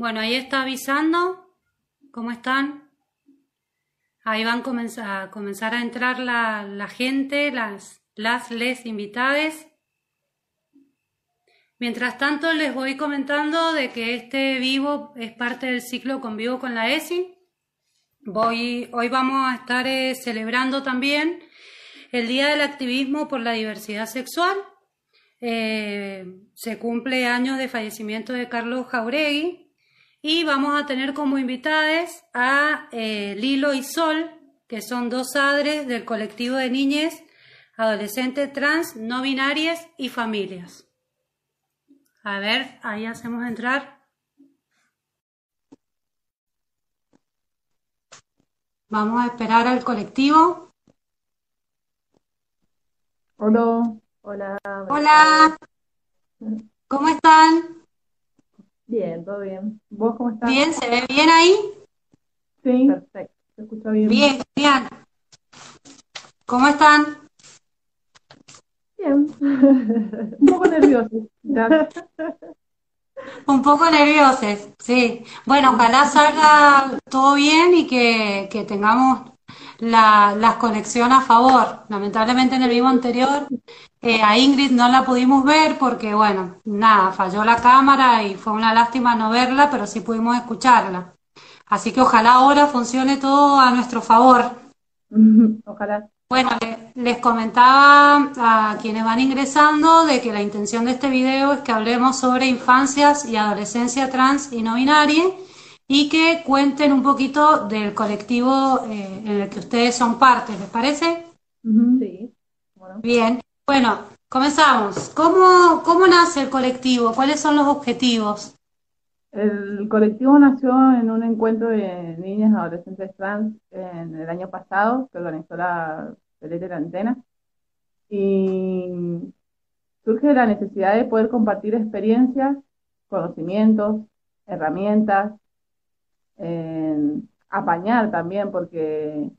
Bueno, ahí está avisando. ¿Cómo están? Ahí van a comenzar a entrar la, gente, las, las les invitadas. Mientras tanto, les voy comentando de que este vivo es parte del ciclo Convivo con la ESI. Voy, hoy vamos a estar eh, celebrando también el Día del Activismo por la Diversidad Sexual. Eh, se cumple años de fallecimiento de Carlos Jauregui y vamos a tener como invitadas a eh, Lilo y Sol, que son dos padres del colectivo de niñas, adolescentes trans, no binarias y familias. A ver, ahí hacemos entrar. Vamos a esperar al colectivo. Hola. Hola. Hola. ¿Cómo están? Bien, todo bien. ¿Vos cómo estás? Bien, ¿se ve bien ahí? Sí. Perfecto, se escucha bien. Bien, bien. ¿Cómo están? Bien. Un poco nerviosos. Un poco nerviosos, sí. Bueno, ojalá salga todo bien y que, que tengamos la, la, conexión a favor. Lamentablemente en el vivo anterior eh, a Ingrid no la pudimos ver porque, bueno, nada, falló la cámara y fue una lástima no verla, pero sí pudimos escucharla. Así que ojalá ahora funcione todo a nuestro favor. Ojalá. Bueno, les comentaba a quienes van ingresando de que la intención de este video es que hablemos sobre infancias y adolescencia trans y no binaria y que cuenten un poquito del colectivo eh, en el que ustedes son parte, ¿les parece? Sí. Bien. Bueno, comenzamos. ¿Cómo, ¿Cómo nace el colectivo? ¿Cuáles son los objetivos? El colectivo nació en un encuentro de niñas y adolescentes trans en el año pasado, que organizó la de la Antena, y surge la necesidad de poder compartir experiencias, conocimientos, herramientas, apañar también, porque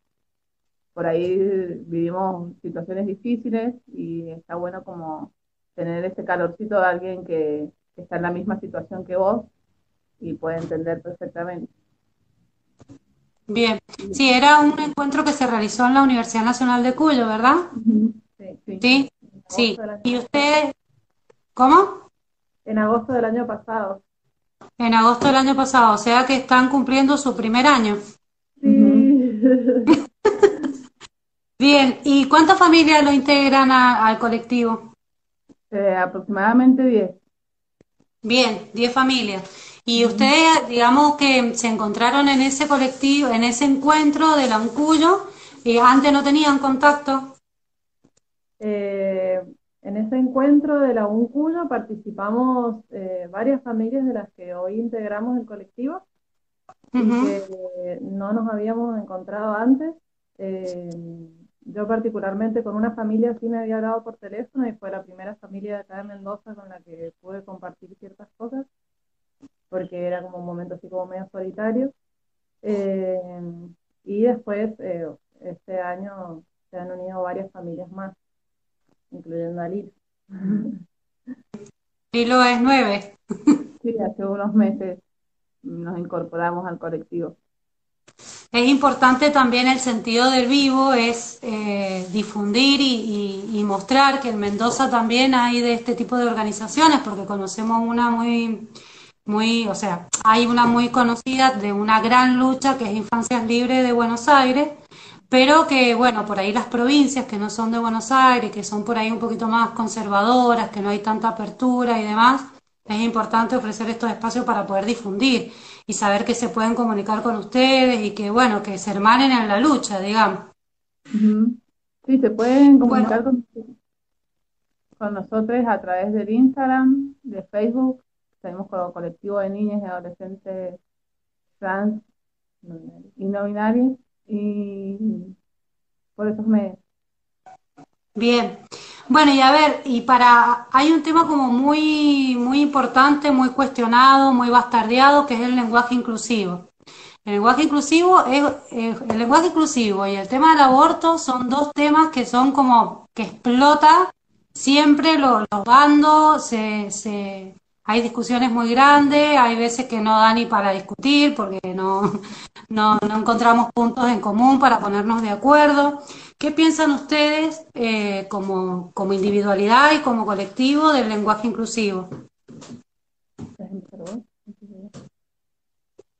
por ahí vivimos situaciones difíciles y está bueno como tener ese calorcito de alguien que está en la misma situación que vos y puede entender perfectamente. Bien, sí, era un encuentro que se realizó en la Universidad Nacional de Cuyo, ¿verdad? Sí, sí. Sí, ¿Y usted, cómo? En agosto del año pasado. En agosto del año pasado, o sea que están cumpliendo su primer año. Sí. Bien, ¿y cuántas familias lo integran al colectivo? Eh, aproximadamente 10. Bien, 10 familias. Y ustedes, digamos que se encontraron en ese colectivo, en ese encuentro de la Uncuyo, y antes no tenían contacto. Eh, en ese encuentro de la Uncuyo participamos eh, varias familias de las que hoy integramos el colectivo y que no nos habíamos encontrado antes. Eh, yo particularmente con una familia sí me había hablado por teléfono y fue la primera familia de acá de Mendoza con la que pude compartir ciertas cosas porque era como un momento así como medio solitario. Eh, y después, este año se han unido varias familias más, incluyendo a Lilo. Lilo es nueve. Sí, hace unos meses nos incorporamos al colectivo. Es importante también el sentido del vivo, es eh, difundir y, y, mostrar que en Mendoza también hay de este tipo de organizaciones, porque conocemos una muy muy, o sea, hay una muy conocida de una gran lucha que es Infancias Libres de Buenos Aires, pero que, bueno, por ahí las provincias que no son de Buenos Aires, que son por ahí un poquito más conservadoras, que no hay tanta apertura y demás, es importante ofrecer estos espacios para poder difundir y saber que se pueden comunicar con ustedes y que, bueno, que se hermanen en la lucha, digamos. Sí, se pueden comunicar con, con nosotros a través del Instagram, de Facebook, tenemos como colectivo de niñas y adolescentes trans y no binarios y por esos medios. Bien. Bueno, y a ver, y para hay un tema como muy muy importante, muy cuestionado, muy bastardeado, que es el lenguaje inclusivo. El lenguaje inclusivo es el lenguaje inclusivo y el tema del aborto son dos temas que son como que explota siempre los, los bandos se, se hay discusiones muy grandes, hay veces que no da ni para discutir porque no, no, encontramos puntos en común para ponernos de acuerdo. ¿Qué piensan ustedes eh, como, como individualidad y como colectivo del lenguaje inclusivo?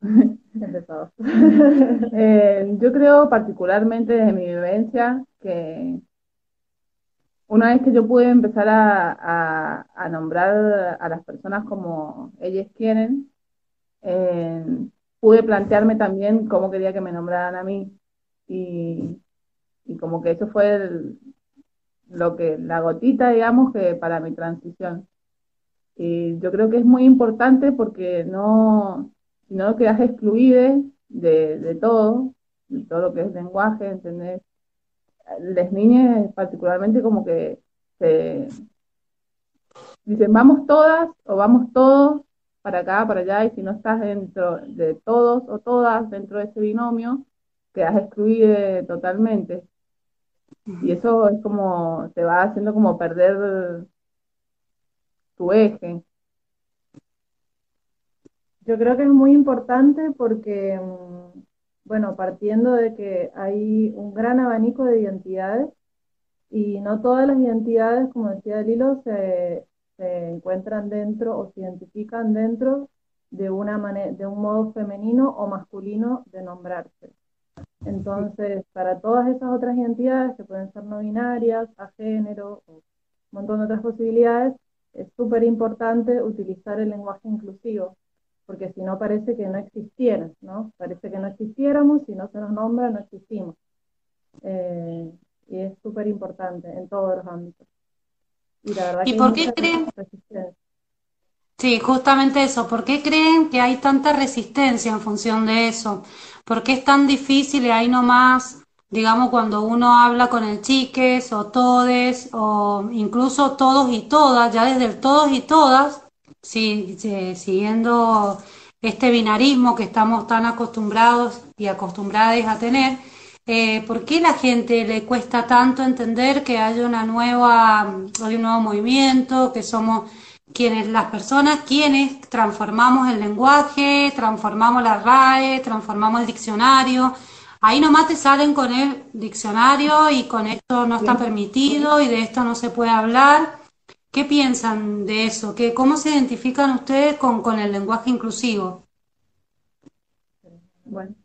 Eh, yo creo particularmente desde mi vivencia que una vez que yo pude empezar a, nombrar a las personas como ellas quieren, eh, pude plantearme también cómo quería que me nombraran a mí. Y, como que eso fue lo que, la gotita, digamos, que para mi transición. Y yo creo que es muy importante porque no, no quedas excluido de, de todo, de todo lo que es lenguaje, ¿entendés? Las niñas particularmente como que se dicen vamos todas o vamos todos para acá, para allá, y si no estás dentro de todos o todas dentro de ese binomio, quedas excluido totalmente. Y eso es como, te va haciendo como perder tu eje. Yo creo que es muy importante porque mm, bueno, partiendo de que hay un gran abanico de identidades y no todas las identidades, como decía el hilo, se, encuentran dentro o se identifican dentro de, una de un modo femenino o masculino de nombrarse. Entonces, para todas esas otras identidades que pueden ser no binarias, a género, o un montón de otras posibilidades, es súper importante utilizar el lenguaje inclusivo, porque si no parece que no existieran, ¿no? Parece que no existiéramos, si no se nos nombra, no existimos. Eh, y es súper importante en todos los ámbitos. Y la verdad por qué creen? Sí, justamente eso. ¿Por qué creen que hay tanta resistencia en función de eso? ¿Por qué es tan difícil y ahí nomás, digamos, cuando uno habla con el chiques o todes o incluso todos y todas, ya desde el todos y todas, sí, siguiendo este binarismo que estamos tan acostumbrados y acostumbradas a tener, eh, ¿por qué la gente le cuesta tanto entender que hay una nueva, hay un nuevo movimiento, que somos quienes, las personas, quienes transformamos el lenguaje, transformamos la RAE, transformamos el diccionario? Ahí nomás te salen con el diccionario y con esto no está permitido y de esto no se puede hablar. ¿Qué piensan de eso? ¿Qué, ¿Cómo se identifican ustedes con, con el lenguaje inclusivo? Bueno,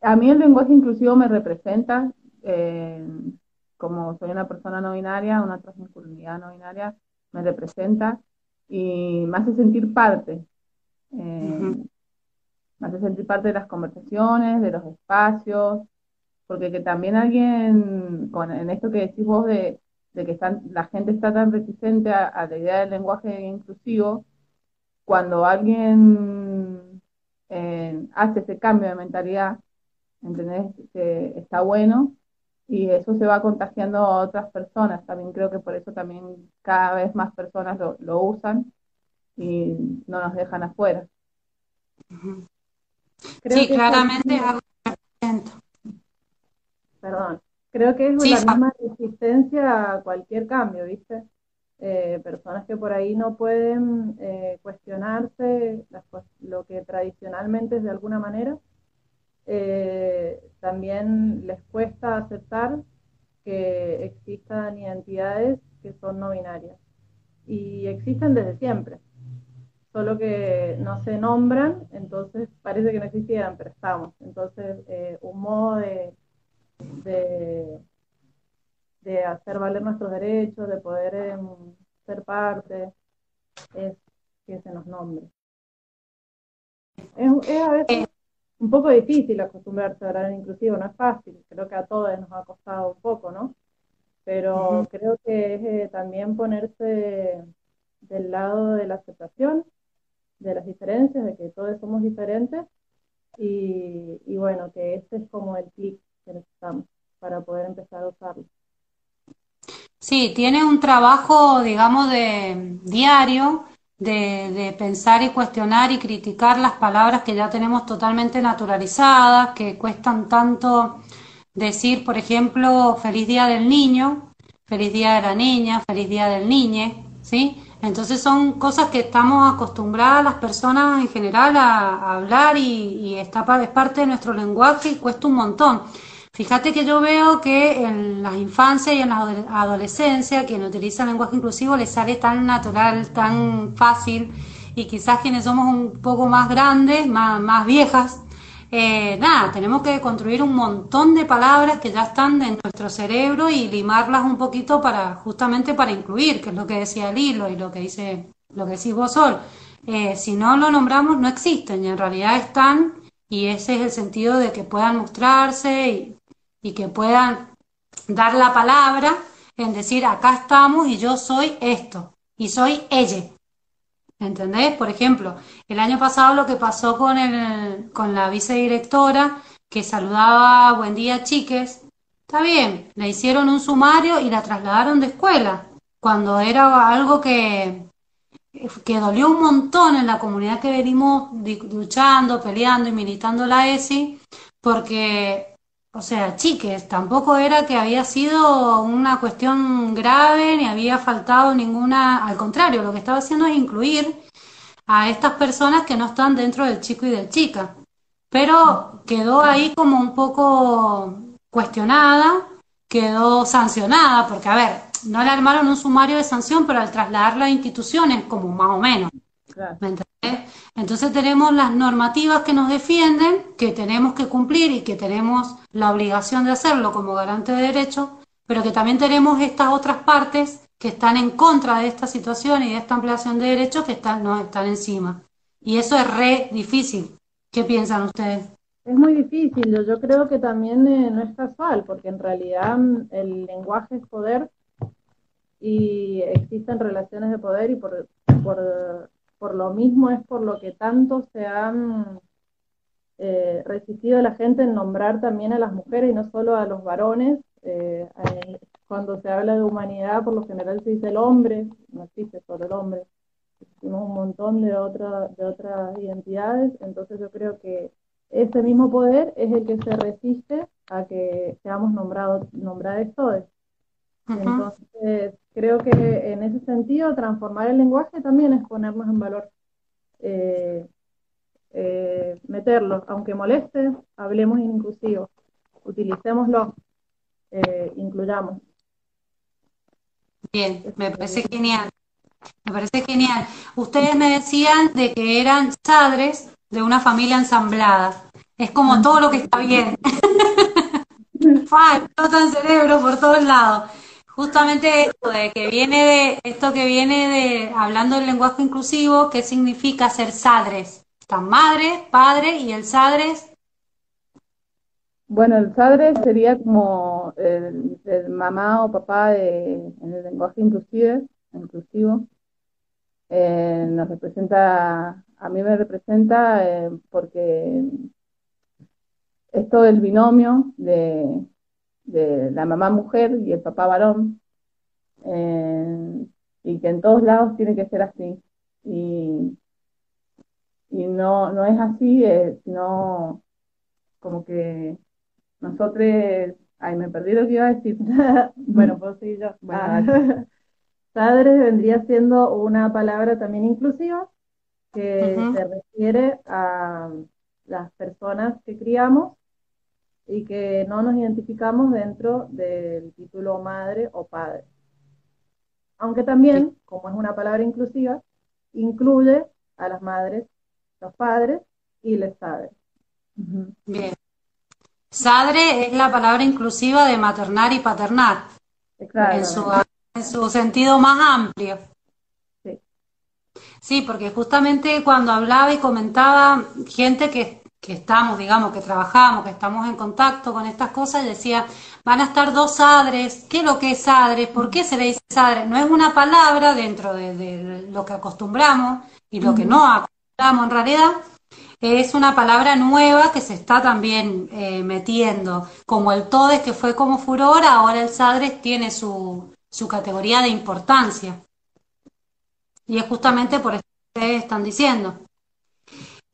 a mí el lenguaje inclusivo me representa, eh, como soy una persona no binaria, una transmasculinidad no binaria, me representa y me hace sentir parte. Eh, me hace sentir parte de las conversaciones, de los espacios, porque que también alguien, con, en esto que decís vos de de que están, la gente está tan reticente a, la idea del lenguaje inclusivo, cuando alguien eh, hace ese cambio de mentalidad, ¿entendés? Que está bueno y eso se va contagiando a otras personas. También creo que por eso también cada vez más personas lo, usan y no nos dejan afuera. sí, claramente. Perdón. Creo que es la misma resistencia a cualquier cambio, ¿viste? Eh, personas que por ahí no pueden eh, cuestionarse lo que tradicionalmente es de alguna manera, eh, también les cuesta aceptar que existan identidades que son no binarias. Y existen desde siempre, solo que no se nombran, entonces parece que no existieran, pero estamos. Entonces, un modo de de, de hacer valer nuestros derechos, de poder em, ser parte, es que se nos nombre. Es, a veces un poco difícil acostumbrarse a hablar inclusivo, no es fácil, creo que a todos nos ha costado un poco, ¿no? Pero creo que es eh, también ponerse del lado de la aceptación, de las diferencias, de que todos somos diferentes y, y bueno, que este es como el clic para poder empezar a usarlo. Sí, tiene un trabajo, digamos, de diario de, pensar y cuestionar y criticar las palabras que ya tenemos totalmente naturalizadas, que cuestan tanto decir, por ejemplo, feliz día del niño, feliz día de la niña, feliz día del niñe, ¿sí? Entonces son cosas que estamos acostumbradas las personas en general a, hablar y, está, es parte de nuestro lenguaje y cuesta un montón. Fíjate que yo veo que en las infancias y en la adolescencia quien utiliza lenguaje inclusivo le sale tan natural, tan fácil y quizás quienes somos un poco más grandes, más, viejas, eh, nada, tenemos que construir un montón de palabras que ya están en nuestro cerebro y limarlas un poquito para justamente para incluir, que es lo que decía el hilo y lo que dice lo que decís vos Sol. Eh, si no lo nombramos no existen y en realidad están y ese es el sentido de que puedan mostrarse y, y que puedan dar la palabra en decir acá estamos y yo soy esto y soy ella ¿Entendés? Por ejemplo, el año pasado lo que pasó con, el, con la vicedirectora que saludaba buen día chiques, está bien, le hicieron un sumario y la trasladaron de escuela, cuando era algo que, que dolió un montón en la comunidad que venimos luchando, peleando y militando la ESI, porque o sea, chiques, tampoco era que había sido una cuestión grave ni había faltado ninguna, al contrario, lo que estaba haciendo es incluir a estas personas que no están dentro del chico y del chica. Pero quedó ahí como un poco cuestionada, quedó sancionada, porque a ver, no le armaron un sumario de sanción, pero al trasladarla a instituciones, como más o menos. ¿Me entendés? Entonces tenemos las normativas que nos defienden, que tenemos que cumplir y que tenemos la obligación de hacerlo como garante de derechos, pero que también tenemos estas otras partes que están en contra de esta situación y de esta ampliación de derechos que están, no están encima. Y eso es re difícil. ¿Qué piensan ustedes? Es muy difícil, yo, creo que también eh, no es casual, porque en realidad mm, el lenguaje es poder y existen relaciones de poder y por, por por lo mismo es por lo que tanto se han eh, resistido la gente en nombrar también a las mujeres y no solo a los varones. Eh, cuando se habla de humanidad, por lo general se dice el hombre, no existe solo el hombre, existimos un montón de, de otras identidades, entonces yo creo que ese mismo poder es el que se resiste a que seamos nombrados, nombrados todos. Entonces, creo que en ese sentido, transformar el lenguaje también es ponernos en valor. Eh, eh, meterlo, aunque moleste, hablemos inclusivo, utilicémoslo, eh, incluyamos. Bien, me parece genial. Me parece genial. Ustedes me decían de que eran padres de una familia ensamblada. Es como todo lo que está bien. el cerebro por todos lados. Justamente esto de que viene de esto que viene de hablando del lenguaje inclusivo, ¿qué significa ser sadres? Están madre, padre y el sadres. Bueno, el sadre sería como el, mamá o papá de, en el lenguaje inclusive, inclusivo. Eh, nos representa, a mí me representa eh, porque es todo el binomio de, de la mamá mujer y el papá varón, eh, y que en todos lados tiene que ser así. Y, y no, no es así, eh, sino como que nosotros, ay, me perdí lo que iba a decir. bueno, puedo seguir yo. Bueno, Padres vendría siendo una palabra también inclusiva que se refiere a las personas que criamos y que no nos identificamos dentro del título madre o padre. Aunque también, como es una palabra inclusiva, incluye a las madres, los padres y les padres. Bien. Sadre es la palabra inclusiva de maternar y paternar, en su, en su sentido más amplio. Sí. sí, porque justamente cuando hablaba y comentaba gente que que estamos, digamos, que trabajamos, que estamos en contacto con estas cosas, y decía, van a estar dos sadres, ¿qué es lo que es sadres? ¿Por qué se le dice sadre? No es una palabra dentro de, lo que acostumbramos y lo que no acostumbramos en realidad, es una palabra nueva que se está también eh, metiendo, como el todes que fue como furor, ahora el sadres tiene su, su categoría de importancia. Y es justamente por eso que ustedes están diciendo.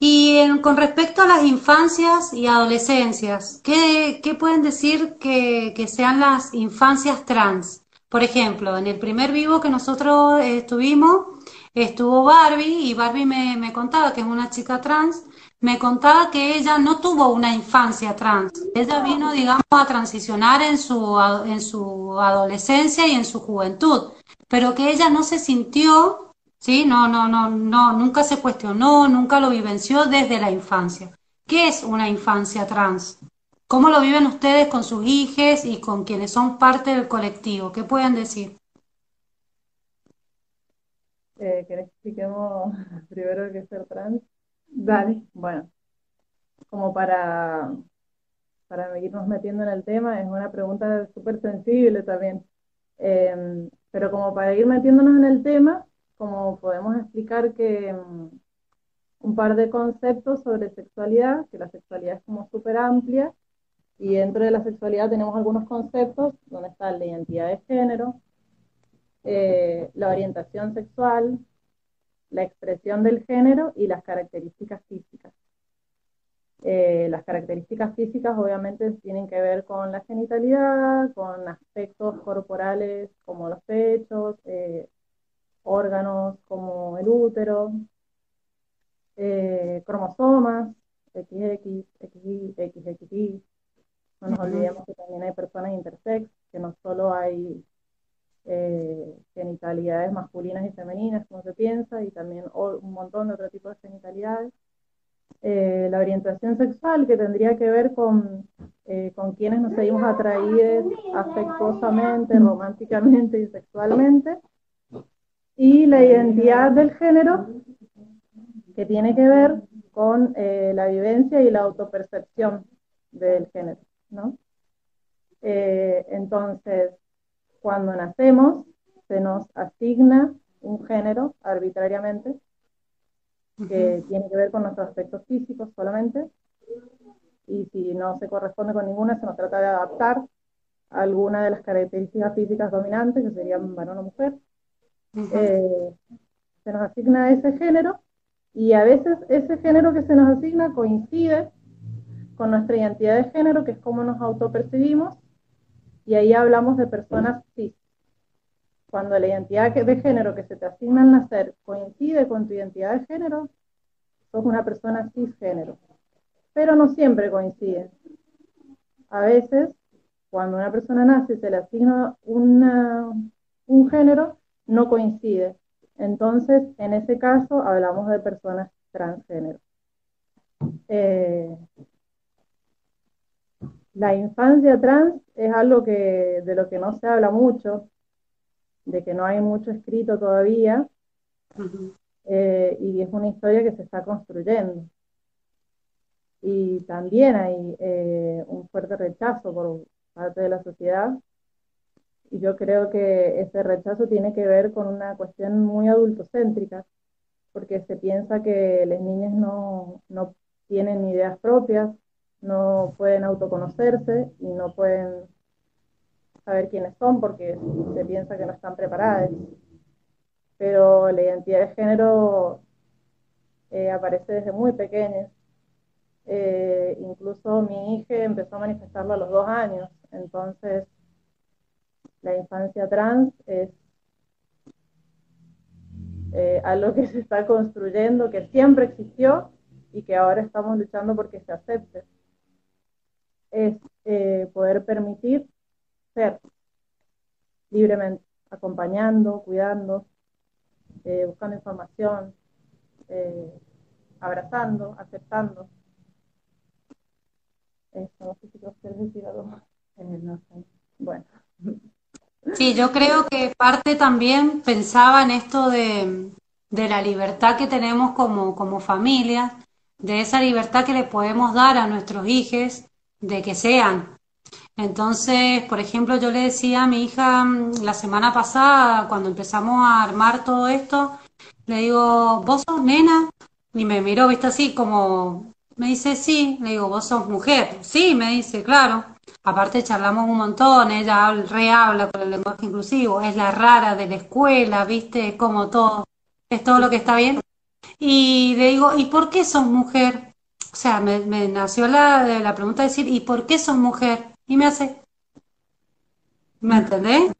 Y con respecto a las infancias y adolescencias, ¿qué, pueden decir que, sean las infancias trans? Por ejemplo, en el primer vivo que nosotros estuvimos, estuvo Barbie y Barbie me, me contaba que es una chica trans, me contaba que ella no tuvo una infancia trans, ella vino, digamos, a transicionar en su, en su adolescencia y en su juventud, pero que ella no se sintió, ¿sí? No, no, no, no, nunca se cuestionó, nunca lo vivenció desde la infancia. ¿Qué es una infancia trans? ¿Cómo lo viven ustedes con sus hijos y con quienes son parte del colectivo? ¿Qué pueden decir? Eh, que expliquemos primero qué es ser trans? Dale. Bueno, como para, para irnos metiendo en el tema, es una pregunta súper sensible también. Em, pero como para ir metiéndonos en el tema, como podemos explicar que em, un par de conceptos sobre sexualidad, que la sexualidad es como súper amplia, y dentro de la sexualidad tenemos algunos conceptos, donde está la identidad de género, eh, la orientación sexual, la expresión del género y las características físicas. Eh, las características físicas obviamente tienen que ver con la genitalidad, con aspectos corporales como los pechos, eh, órganos como el útero, eh, cromosomas, XX, XY, XXY. No nos olvidemos que también hay personas intersex, que no solo hay eh, genitalidades masculinas y femeninas, como se piensa, y también un montón de otro tipo de genitalidades. Eh, la orientación sexual, que tendría que ver con, eh, con quienes nos seguimos atraídos afectuosamente, románticamente y sexualmente. Y la identidad del género, que tiene que ver con la vivencia y la autopercepción del género, ¿no? entonces, cuando nacemos se nos asigna un género arbitrariamente que tiene que ver con nuestros aspectos físicos solamente y si no se corresponde con ninguna se nos trata de adaptar a alguna de las características físicas dominantes que serían varón o mujer. Eh, se nos asigna ese género y a veces ese género que se nos asigna coincide con nuestra identidad de género, que es como nos autopercibimos, y ahí hablamos de personas cis. Cuando la identidad de género que se te asigna al nacer coincide con tu identidad de género, sos una persona cisgénero. Pero no siempre coincide. A veces, cuando una persona nace y se le asigna un género, no coincide. Entonces, en ese caso, hablamos de personas transgénero. Eh, la infancia trans es algo que, de lo que no se habla mucho, de que no hay mucho escrito todavía, eh, y es una historia que se está construyendo. Y también hay eh, un fuerte rechazo por parte de la sociedad, y yo creo que ese rechazo tiene que ver con una cuestión muy adultocéntrica, porque se piensa que las niñas no, no tienen ideas propias, no pueden autoconocerse y no pueden saber quiénes son porque se piensa que no están preparadas. Pero la identidad de género eh, aparece desde muy pequeña. Eh, incluso mi hija empezó a manifestarlo a los dos años. Entonces, la infancia trans es eh, algo que se está construyendo, que siempre existió y que ahora estamos luchando porque se acepte es eh, poder permitir ser libremente, acompañando, cuidando, eh, buscando información, abrazando, aceptando. no sé si decir algo Bueno. Sí, yo creo que parte también pensaba en esto de, de la libertad que tenemos como, como familia, de esa libertad que le podemos dar a nuestros hijos de que sean. Entonces, por ejemplo, yo le decía a mi hija mm, la semana pasada, cuando empezamos a armar todo esto, le digo, ¿vos sos nena? Y me miró, viste, así como, me dice, sí, le digo, ¿vos sos mujer? Sí, me dice, claro. Aparte charlamos un montón, ella rehabla con el lenguaje inclusivo, es la rara de la escuela, viste, como todo, es todo lo que está bien. Y le digo, ¿y por qué sos mujer? O sea, me, nació la, la pregunta de decir, ¿y por qué sos mujer? Y me hace, ¿me entendés?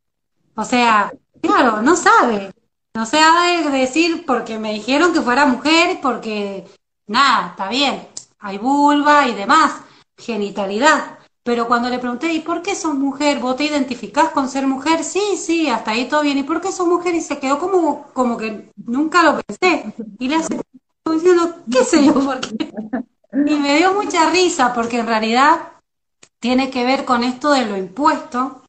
O sea, claro, no sabe. No se ha de decir porque me dijeron que fuera mujer, porque nada, está bien, hay vulva y demás, genitalidad. Pero cuando le pregunté, ¿y por qué sos mujer? ¿Vos te identificás con ser mujer? Sí, sí, hasta ahí todo bien. ¿Y por qué sos mujer? Y se quedó como, como que nunca lo pensé. Y le hace diciendo, ¿qué sé yo? ¿Por qué? Y me dio mucha risa porque en realidad tiene que ver con esto de lo impuesto,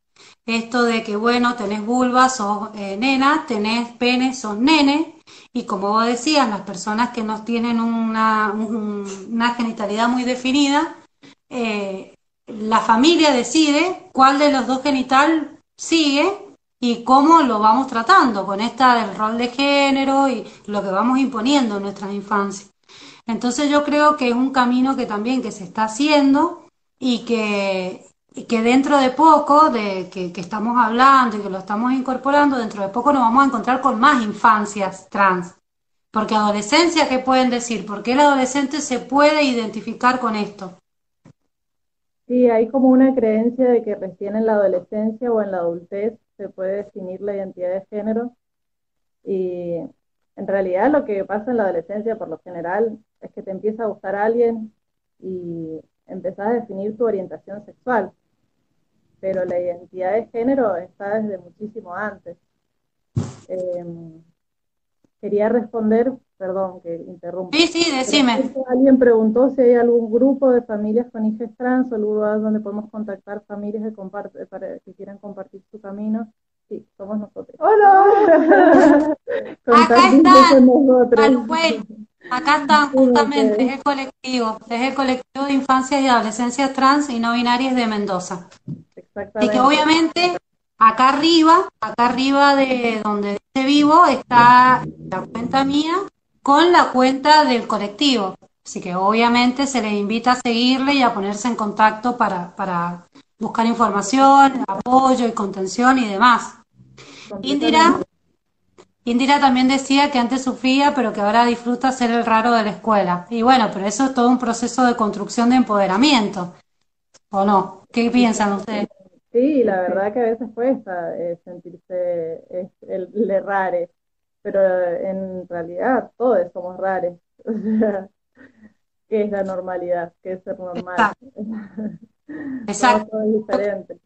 esto de que, bueno, tenés vulva, sos eh, nena, tenés pene, sos nene, y como vos decías, las personas que no tienen una, una genitalidad muy definida, eh, la familia decide cuál de los dos genital sigue y cómo lo vamos tratando con esta del rol de género y lo que vamos imponiendo en nuestras infancias. Entonces yo creo que es un camino que también que se está haciendo y que, que dentro de poco, de que, estamos hablando y que lo estamos incorporando, dentro de poco nos vamos a encontrar con más infancias trans. Porque adolescencia, ¿qué pueden decir? ¿Por qué el adolescente se puede identificar con esto? Sí, hay como una creencia de que recién en la adolescencia o en la adultez se puede definir la identidad de género. Y en realidad lo que pasa en la adolescencia por lo general es que te empieza a gustar alguien y empezás a definir tu orientación sexual, pero la identidad de género está desde muchísimo antes. Em, quería responder, perdón que interrumpo. Sí, sí, decime. Alguien preguntó si hay algún grupo de familias con hijas trans o lugar donde podemos contactar familias que, para, que quieran compartir su camino. Sí, somos nosotros. ¡Hola! Acá está. Acá están justamente, es el colectivo, es el colectivo de infancias y adolescencias trans y no binarias de Mendoza. Y que obviamente acá arriba, acá arriba de donde dice vivo, está la cuenta mía con la cuenta del colectivo. Así que obviamente se les invita a seguirle y a ponerse en contacto para, para buscar información, apoyo y contención y demás. Indira, Indira también decía que antes sufría, pero que ahora disfruta ser el raro de la escuela. Y bueno, pero eso es todo un proceso de construcción de empoderamiento, ¿o no? ¿Qué piensan ustedes? Sí, la verdad que a veces cuesta eh, sentirse el, el rare, pero en realidad todos somos rares. ¿qué es la normalidad? ¿Qué es ser normal? Exacto. Todo es diferente.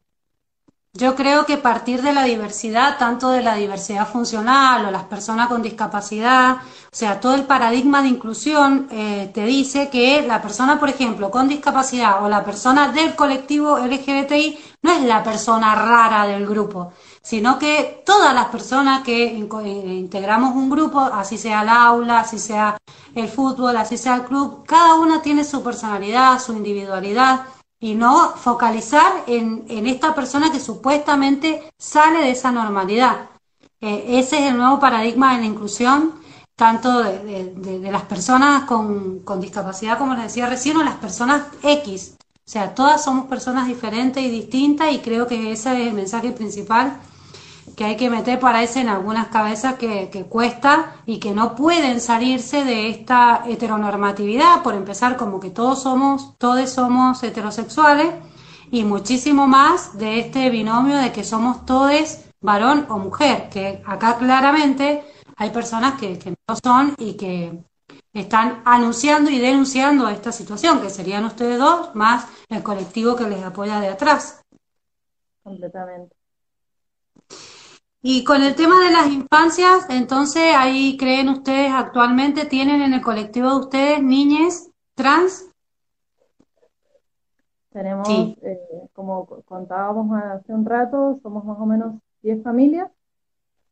Yo creo que partir de la diversidad, tanto de la diversidad funcional o las personas con discapacidad, o sea, todo el paradigma de inclusión eh, te dice que la persona, por ejemplo, con discapacidad o la persona del colectivo LGBTI no es la persona rara del grupo, sino que todas las personas que eh, integramos un grupo, así sea el aula, así sea el fútbol, así sea el club, cada una tiene su personalidad, su individualidad y no focalizar en, esta persona que supuestamente sale de esa normalidad. Eh, ese es el nuevo paradigma de la inclusión, tanto de, las personas con, con, discapacidad, como les decía recién, o las personas X. O sea, todas somos personas diferentes y distintas y creo que ese es el mensaje principal que hay que meter para eso en algunas cabezas que, cuesta y que no pueden salirse de esta heteronormatividad, por empezar como que todos somos, todos somos heterosexuales y muchísimo más de este binomio de que somos todos varón o mujer, que acá claramente hay personas que, que no son y que están anunciando y denunciando esta situación, que serían ustedes dos más el colectivo que les apoya de atrás. Completamente. Y con el tema de las infancias, entonces ahí creen ustedes actualmente, ¿tienen en el colectivo de ustedes niñas trans? Tenemos, eh, como contábamos hace un rato, somos más o menos 10 familias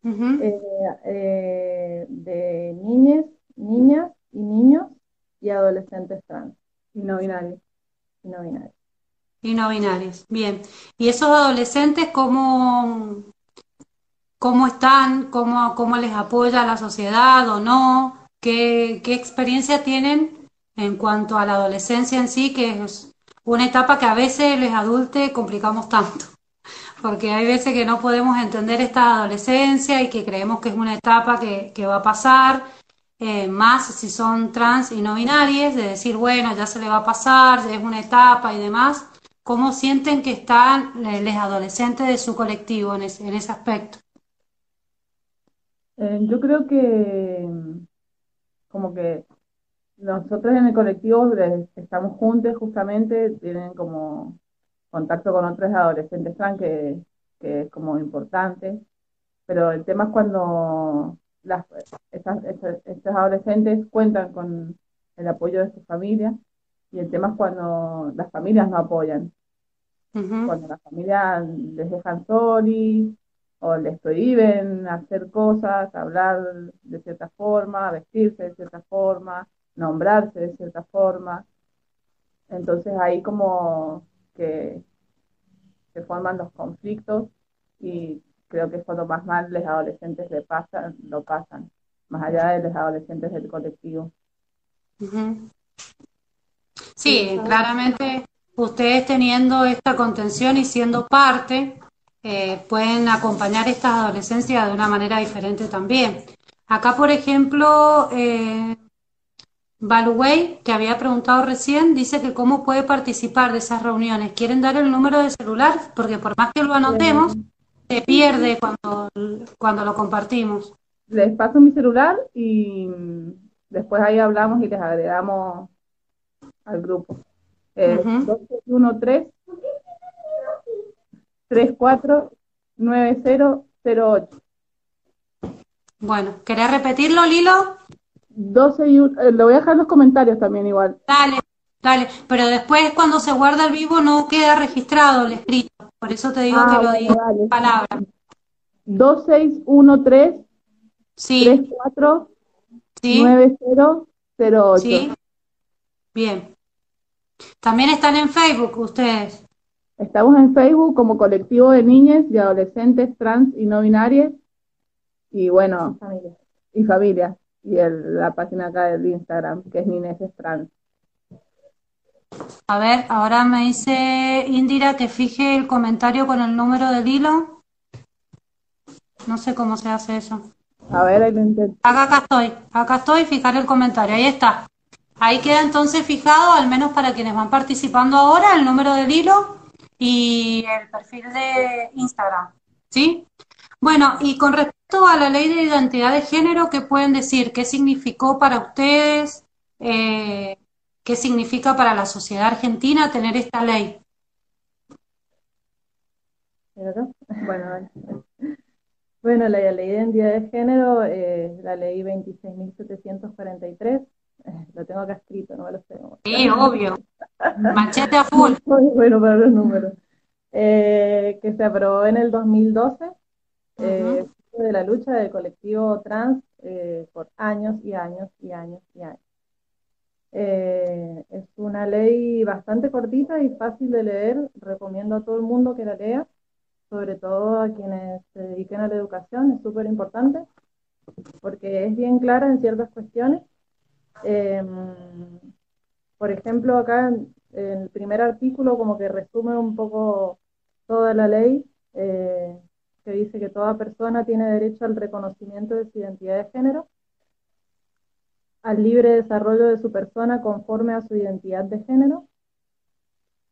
eh, eh, de niñas, niñas y niños y adolescentes trans. Y no binarios. Y no binarios. Y no binarios, bien. ¿Y esos adolescentes cómo, cómo están, cómo, les apoya la sociedad o no, qué, experiencia tienen en cuanto a la adolescencia en sí, que es una etapa que a veces les adultos complicamos tanto, porque hay veces que no podemos entender esta adolescencia y que creemos que es una etapa que, va a pasar, eh, más si son trans y no binarias, de decir, bueno, ya se le va a pasar, es una etapa y demás. ¿Cómo sienten que están los adolescentes de su colectivo en ese aspecto? Eh, yo creo que como que nosotros en el colectivo estamos juntos justamente, tienen como contacto con otros adolescentes trans que, que es como importante, pero el tema es cuando las, estas, estos adolescentes cuentan con el apoyo de su familia y el tema es cuando las familias no apoyan. Cuando las familias les dejan solos o les prohíben hacer cosas, hablar de cierta forma, vestirse de cierta forma, nombrarse de cierta forma. Entonces ahí como que se forman los conflictos y creo que es cuando más mal los adolescentes le pasan, lo pasan, más allá de los adolescentes del colectivo. Sí, claramente ustedes teniendo esta contención y siendo parte, eh, pueden acompañar estas adolescencias de una manera diferente también. Acá, por ejemplo, eh, Baluway, que había preguntado recién, dice que cómo puede participar de esas reuniones. ¿Quieren dar el número de celular? Porque por más que lo anotemos, se pierde cuando, cuando lo compartimos. Les paso mi celular y después ahí hablamos y les agregamos al grupo. Es uh 213 349008. Bueno, ¿querés repetirlo, Lilo? 12 y 1, eh, lo voy a dejar en los comentarios también igual. Dale, dale, pero después cuando se guarda el vivo no queda registrado el escrito, por eso te digo ah, que lo digo en palabras. 2613 sí. 34 sí. 9008. Sí. Bien. También están en Facebook ustedes. Estamos en Facebook como colectivo de niñas y adolescentes trans y no binarias. Y bueno, y familias y el, la página acá del Instagram, que es Nineses Trans. A ver, ahora me dice Indira que fije el comentario con el número del hilo. No sé cómo se hace eso. A ver, ahí lo intento. Acá, acá estoy, acá estoy, fijar el comentario, ahí está. Ahí queda entonces fijado, al menos para quienes van participando ahora, el número del hilo y el perfil de Instagram. ¿Sí? Bueno, y con respecto a la ley de identidad de género, ¿qué pueden decir? ¿Qué significó para ustedes? Eh, ¿Qué significa para la sociedad argentina tener esta ley? Bueno, bueno la, ley de identidad de género es la ley 26.743. Lo tengo acá escrito, no me lo sé. Sí, obvio. Machete a full. bueno para los números. Eh, que se aprobó en el 2012 eh, de la lucha del colectivo trans eh, por años y años y años y años. Eh, es una ley bastante cortita y fácil de leer, recomiendo a todo el mundo que la lea, sobre todo a quienes se dediquen a la educación, es súper importante, porque es bien clara en ciertas cuestiones. Em, por ejemplo, acá en, el primer artículo como que resume un poco toda la ley, eh, que dice que toda persona tiene derecho al reconocimiento de su identidad de género, al libre desarrollo de su persona conforme a su identidad de género,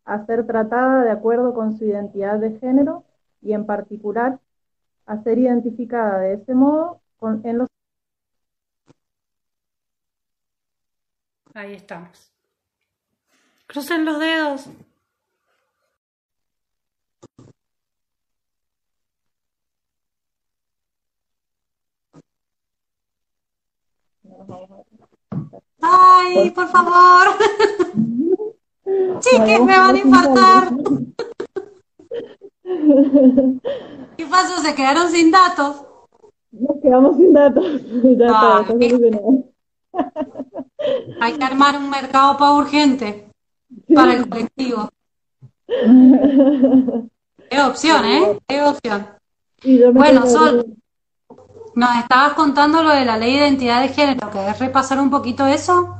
a ser tratada de acuerdo con su identidad de género y en particular a ser identificada de ese modo con, en los... Ahí estamos. Crucen los dedos. Ay, por favor. Chiques, me van a infartar. ¿Qué pasó? ¿Se quedaron sin datos? Nos quedamos sin datos. Hay que armar un mercado para urgente para el colectivo. Es opción, ¿eh? Es opción. Bueno, Sol, nos estabas contando lo de la ley de identidad de género, ¿querés repasar un poquito eso?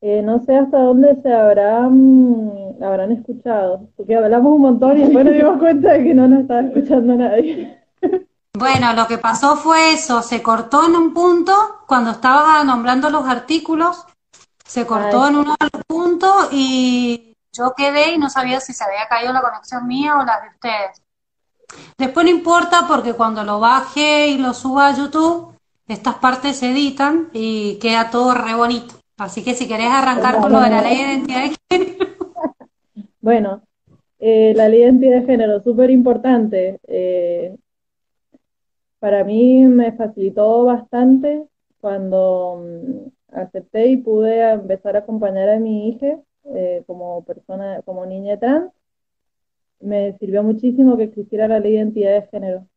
Eh, no sé hasta dónde se habrán, habrán escuchado, porque hablamos un montón y después nos dimos cuenta de que no nos estaba escuchando nadie. Bueno, lo que pasó fue eso, se cortó en un punto cuando estabas nombrando los artículos, se cortó en uno de los puntos y yo quedé y no sabía si se había caído la conexión mía o la de ustedes. Después no importa porque cuando lo baje y lo suba a YouTube estas partes se editan y queda todo re bonito. Así que si querés arrancar con lo de la ley de identidad de género. Bueno, eh, la ley de identidad de género, súper importante. Eh, para mí me facilitó bastante cuando mm, acepté y pude empezar a acompañar a mi hija eh, como persona, como niña trans. Me sirvió muchísimo que existiera la ley de identidad de género,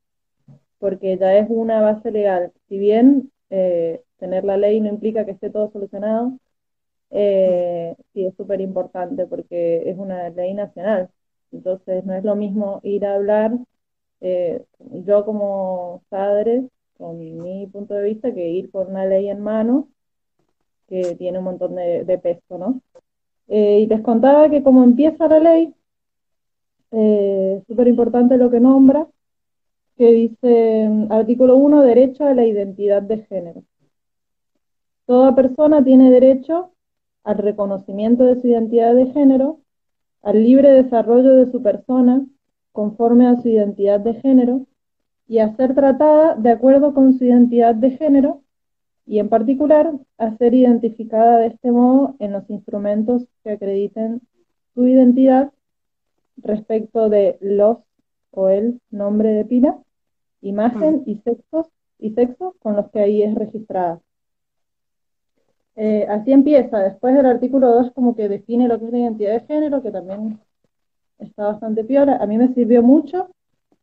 porque ya es una base legal. Si bien eh, tener la ley no implica que esté todo solucionado, eh, sí es súper importante porque es una ley nacional. Entonces no es lo mismo ir a hablar eh, yo como padre, con mi punto de vista, que ir con una ley en mano que tiene un montón de, peso, ¿no? y les contaba que como empieza la ley, eh, súper importante lo que nombra, que dice, artículo 1, derecho a la identidad de género. Toda persona tiene derecho al reconocimiento de su identidad de género, al libre desarrollo de su persona conforme a su identidad de género y a ser tratada de acuerdo con su identidad de género y en particular a ser identificada de este modo en los instrumentos que acrediten su identidad respecto de los o el nombre de pila imagen y sexos y sexo con los que ahí es registrada. Eh, así empieza. Después el artículo 2 como que define lo que es la identidad de género, que también está bastante peor. A mí me sirvió mucho.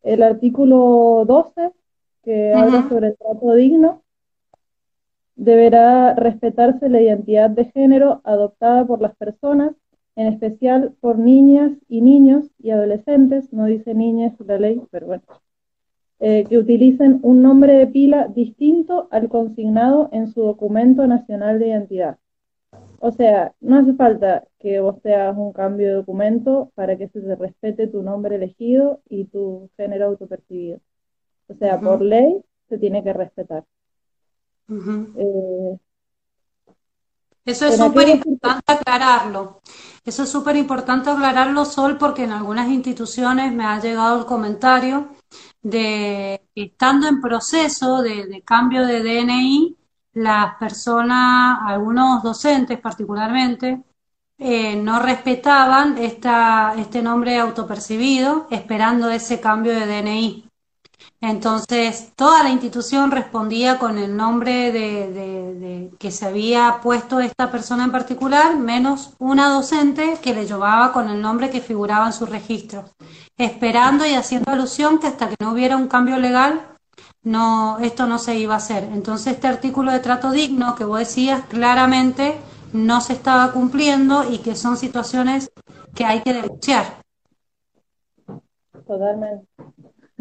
El artículo 12, que habla sobre el trato digno, deberá respetarse la identidad de género adoptada por las personas, en especial por niñas y niños y adolescentes. No dice niñas la ley, pero bueno. Eh, que utilicen un nombre de pila distinto al consignado en su documento nacional de identidad. O sea, no hace falta que vos te hagas un cambio de documento para que se te respete tu nombre elegido y tu género autopercibido. O sea, por ley se tiene que respetar. Eh, Eso es súper importante aclararlo. Eso es súper importante aclararlo, Sol, porque en algunas instituciones me ha llegado el comentario de estando en proceso de, cambio de DNI, las personas, algunos docentes particularmente, eh, no respetaban esta, este nombre autopercibido esperando ese cambio de DNI. Entonces, toda la institución respondía con el nombre de, que se había puesto esta persona en particular, menos una docente que le llevaba con el nombre que figuraba en su registro, esperando y haciendo alusión que hasta que no hubiera un cambio legal, no, esto no se iba a hacer. Entonces, este artículo de trato digno que vos decías claramente no se estaba cumpliendo y que son situaciones que hay que denunciar. Totalmente.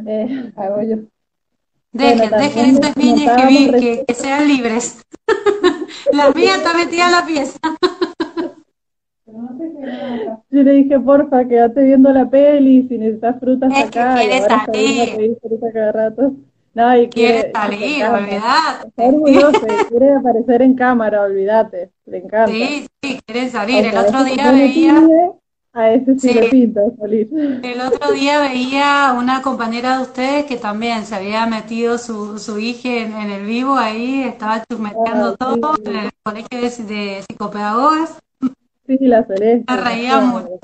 Eh, hago yo. Dejen, dejen estas niñas que, que, sean libres. la mía está metida en la pieza. Yo le dije, porfa, quédate viendo la peli, si necesitas frutas es acá. Que quiere salir. cada rato. No, y quiere, salir, olvídate. Está orgulloso, quiere aparecer en cámara, olvídate, le encanta. Sí, sí, quiere salir. El otro día veía... A ese sí, salir. El otro día veía una compañera de ustedes que también se había metido su, su hija en, el vivo ahí, estaba chusmeteando ah, todo en el colegio de, de psicopedagogas. Sí, la celeste. Me reía mucho.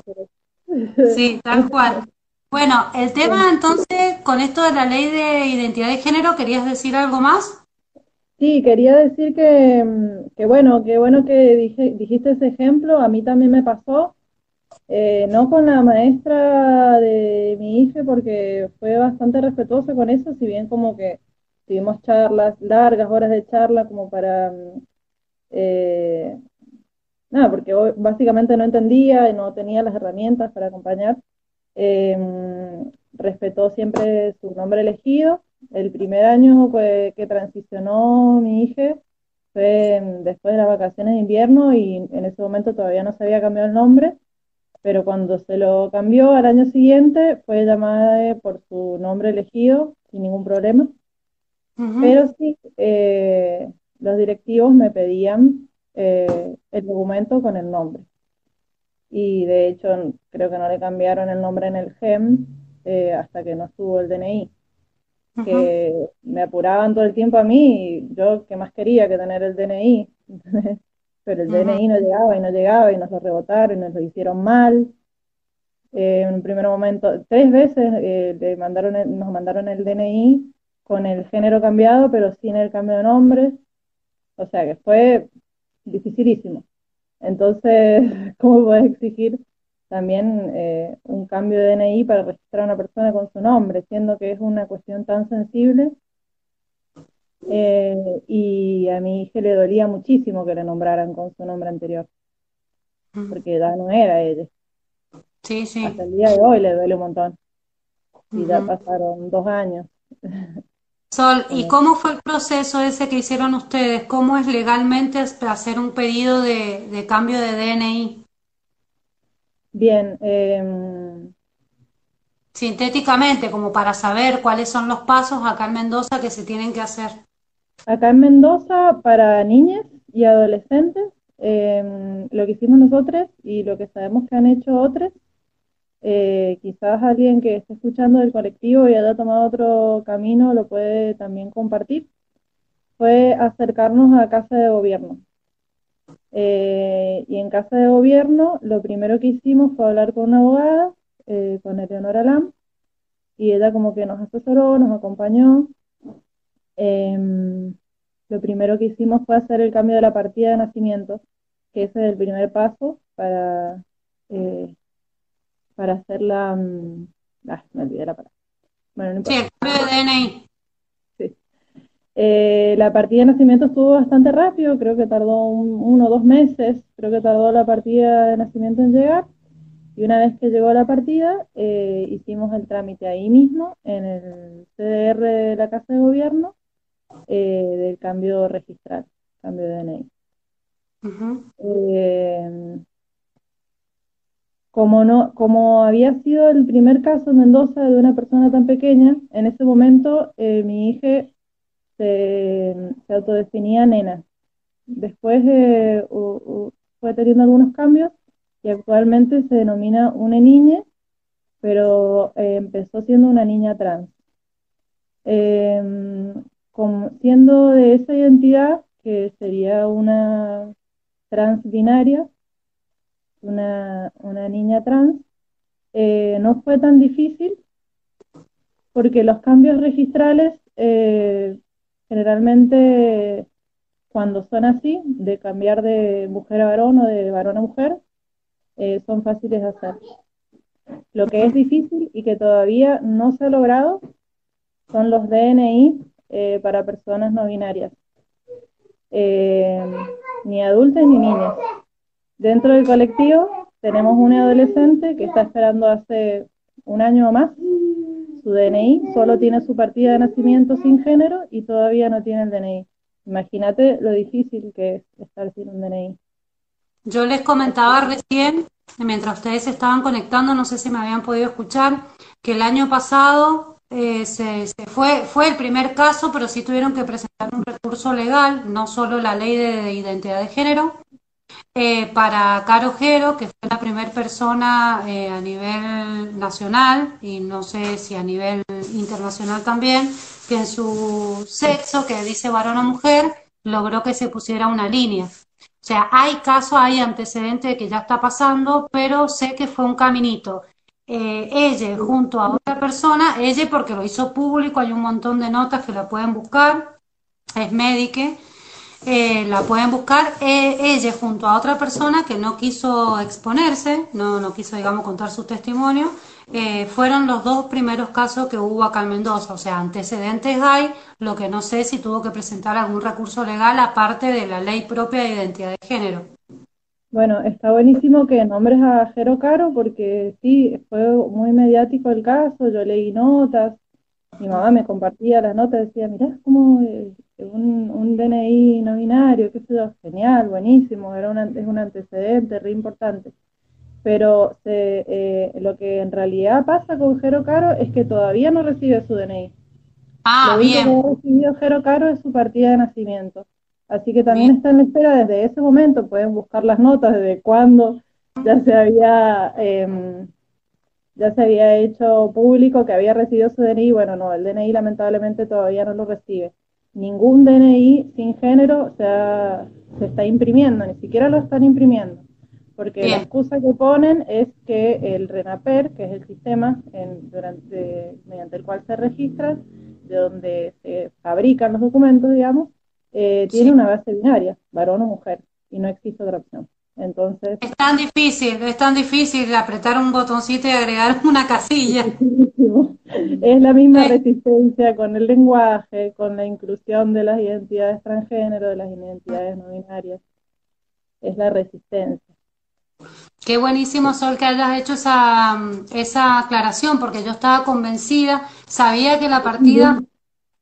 Sí, tal cual. Bueno, el tema entonces, con esto de la ley de identidad de género, ¿querías decir algo más? Sí, quería decir que, mm, que bueno, que bueno que dije, dijiste ese ejemplo, a mí también me pasó, eh, no con la maestra de mi hija, porque fue bastante respetuosa con eso, si bien como que tuvimos charlas, largas horas de charla como para... Mm, eh, nada, porque básicamente no entendía y no tenía las herramientas para acompañar. Em, respetó siempre su nombre elegido. El primer año que, que transicionó mi hija fue después de las vacaciones de invierno y en ese momento todavía no se había cambiado el nombre pero cuando se lo cambió al año siguiente fue llamada por su nombre elegido sin ningún problema. Pero sí, eh, los directivos me pedían eh, el documento con el nombre. Y de hecho creo que no le cambiaron el nombre en el GEM eh, hasta que no estuvo el DNI. que me apuraban todo el tiempo a mí y yo que más quería que tener el DNI, pero el DNI no llegaba y no llegaba y nos lo rebotaron y nos lo hicieron mal. Eh, en un primer momento, tres veces eh, le mandaron nos mandaron el DNI con el género cambiado, pero sin el cambio de nombre. O sea que fue dificilísimo. Entonces, ¿cómo puedes exigir también eh, un cambio de DNI para registrar a una persona con su nombre, siendo que es una cuestión tan sensible? Eh, y a mi hija le dolía muchísimo que le nombraran con su nombre anterior, porque ya no era ella. Sí, sí. Hasta el día de hoy le duele un montón. Y ya pasaron dos años. Sol, ¿y cómo fue el proceso ese que hicieron ustedes? ¿Cómo es legalmente hacer un pedido de, cambio de DNI? Bien. Em, Sintéticamente, como para saber cuáles son los pasos acá en Mendoza que se tienen que hacer. Acá en Mendoza, para niñas y adolescentes, em, lo que hicimos nosotros y lo que sabemos que han hecho otros eh, quizás alguien que esté escuchando del colectivo y haya tomado otro camino lo puede también compartir, fue acercarnos a Casa de Gobierno. Eh, y en Casa de Gobierno lo primero que hicimos fue hablar con una abogada, eh, con Eleonora Lam, y ella como que nos asesoró, nos acompañó. Em, lo primero que hicimos fue hacer el cambio de la partida de nacimiento, que ese es el primer paso para para hacer la... Mm, ah, me olvidé la palabra. Bueno, Sí, el de DNI. Sí. Eh, la partida de nacimiento estuvo bastante rápido, creo que tardó uno o dos meses, creo que tardó la partida de nacimiento en llegar. Y una vez que llegó la partida, eh, hicimos el trámite ahí mismo, en el CDR de la Casa de Gobierno, eh, del cambio registral, cambio de DNI. Uh como, no, como había sido el primer caso en Mendoza de una persona tan pequeña, en ese momento eh, mi hija se, autodefinía nena. Después eh, fue teniendo algunos cambios y actualmente se denomina una niña, pero eh, empezó siendo una niña trans. Em, siendo de esa identidad, que sería una trans binaria, una, una niña trans, eh, no fue tan difícil porque los cambios registrales eh, generalmente cuando son así, de cambiar de mujer a varón o de varón a mujer, eh, son fáciles de hacer. Lo que es difícil y que todavía no se ha logrado son los DNI para personas no binarias, ni adultas ni niñas. Dentro del colectivo tenemos un adolescente que está esperando hace un año o más su DNI, solo tiene su partida de nacimiento sin género y todavía no tiene el DNI. Imagínate lo difícil que es estar sin un DNI. Yo les comentaba recién, mientras ustedes estaban conectando, no sé si me habían podido escuchar, que el año pasado eh, se, fue, fue el primer caso, pero sí tuvieron que presentar un recurso legal, no solo la ley de identidad de género, eh, para Caro Jero, que fue la primera persona eh, a nivel nacional y no sé si a nivel internacional también, que en su sexo, que dice varón o mujer, logró que se pusiera una línea. O sea, hay casos, hay antecedentes que ya está pasando, pero sé que fue un caminito. Eh, ella junto a otra persona, ella porque lo hizo público, hay un montón de notas que la pueden buscar, es médica, eh, la pueden buscar. Eh, ella junto a otra persona que no quiso exponerse, no, no quiso, digamos, contar su testimonio, eh, fueron los dos primeros casos que hubo acá en Mendoza. O sea, antecedentes hay, lo que no sé si tuvo que presentar algún recurso legal aparte de la ley propia de identidad de género. Bueno, está buenísimo que nombres a Jero Caro porque sí, fue muy mediático el caso, yo leí notas, mi mamá me compartía las notas, decía, mirá cómo un, un DNI no binario, qué sé yo, genial, buenísimo, era un, es un antecedente re importante. Pero eh, lo que en realidad pasa con Jero Caro es que todavía no recibe su DNI. Ah, lo bien. que ha recibido Jero Caro es su partida de nacimiento. Así que también está en espera desde ese momento, pueden buscar las notas desde cuándo ya se había, em, ya se había hecho público que había recibido su DNI, bueno, no, el DNI lamentablemente todavía no lo recibe. Ningún DNI sin género se, se está imprimiendo, ni siquiera lo están imprimiendo, porque la excusa que ponen es que el RENAPER, que es el sistema durante, mediante el cual se registran, de donde se fabrican los documentos, digamos, eh, tiene una base binaria, varón o mujer, y no existe otra opción. Entonces. Es tan difícil, es tan difícil apretar un botoncito y agregar una casilla. Es la misma resistencia con el lenguaje, con la inclusión de las identidades transgénero, de las identidades no binarias. Es la resistencia. Qué buenísimo, Sol, que hayas hecho esa, esa aclaración, porque yo estaba convencida, sabía que la partida,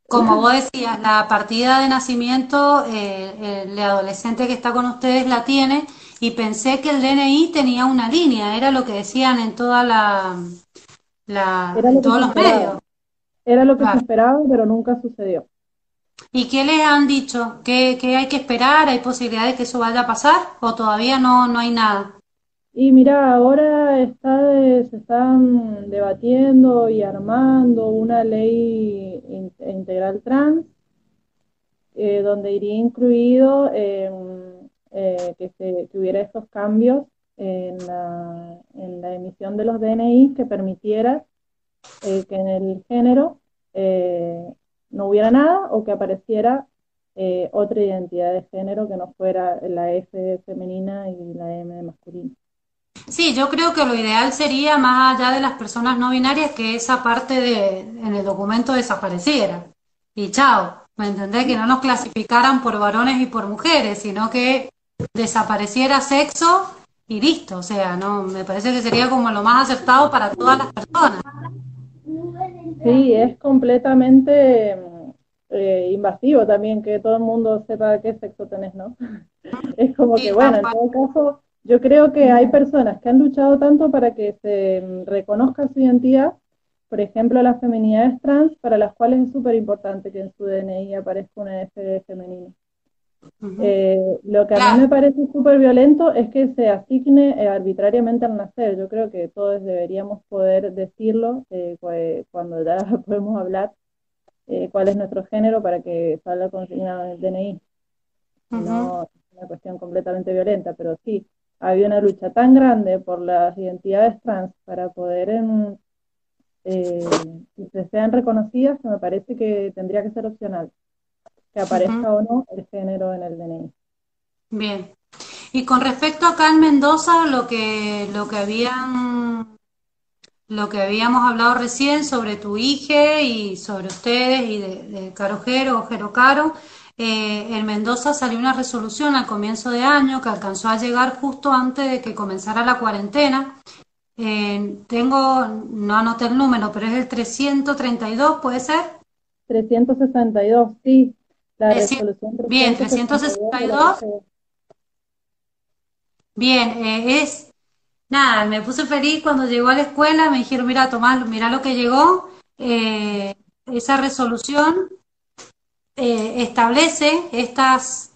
como vos decías, la partida de nacimiento, eh, el adolescente que está con ustedes la tiene, y pensé que el DNI tenía una línea, era lo que decían en toda la, en todos los medios. Era lo que se esperaba, pero nunca sucedió. ¿Y qué les han dicho? ¿Qué, hay que esperar? ¿Hay posibilidades de que eso vaya a pasar? ¿O todavía no, no hay nada? Y mira, ahora está se están debatiendo y armando una ley integral trans, eh, donde iría incluido eh, eh, que, se, que hubiera estos cambios en la, en la, emisión de los DNI que permitiera eh, que en el género eh, no hubiera nada o que apareciera otra identidad de género que no fuera la F femenina y la M masculina. Sí, yo creo que lo ideal sería, más allá de las personas no binarias, que esa parte de, en el documento desapareciera. Y chao, ¿me entendés? Que no nos clasificaran por varones y por mujeres, sino que desapareciera sexo y listo. O sea, no me parece que sería como lo más acertado para todas las personas. Sí, es completamente eh, invasivo también que todo el mundo sepa qué sexo tenés, ¿no? es como que, bueno, en todo caso, yo creo que hay personas que han luchado tanto para que se reconozca su identidad, por ejemplo, las feminidades trans, para las cuales es súper importante que en su DNI aparezca una F femenina. Eh, lo que a mí me parece súper violento es que se asigne eh, arbitrariamente al nacer. Yo creo que todos deberíamos poder decirlo eh, cuando ya podemos hablar cuál es nuestro género para que salga consignado en el DNI. No es una cuestión completamente violenta, pero sí, había una lucha tan grande por las identidades trans para poder en, que sean reconocidas que me parece que tendría que ser opcional que aparezca o no el género en el DNI. Bien. Y con respecto acá en Mendoza, lo que, lo que habían lo que habíamos hablado recién sobre tu hija y sobre ustedes y de, de Carojero o Jero Caro, eh, en Mendoza salió una resolución al comienzo de año que alcanzó a llegar justo antes de que comenzara la cuarentena. Eh, tengo, no anoté el número, pero es el 332, ¿puede ser? 362, sí. La resolución bien, 362. Bien, eh, es nada, me puse feliz cuando llegó a la escuela, me dijeron, mira, Tomás, mira lo que llegó. Eh, esa resolución eh, establece estas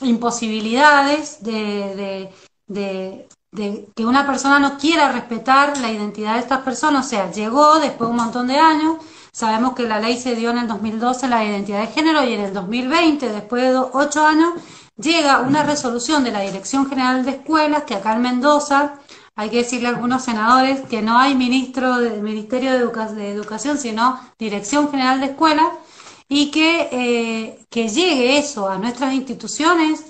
imposibilidades de, de, de, que una persona no quiera respetar la identidad de estas personas. O sea, llegó después de un montón de años Sabemos que la ley se dio en el 2012 la identidad de género y en el 2020, después de ocho años, llega una resolución de la Dirección General de Escuelas que acá en Mendoza hay que decirle a algunos senadores que no hay ministro del Ministerio de, Educación, sino Dirección General de Escuelas, y que, eh, que llegue eso a nuestras instituciones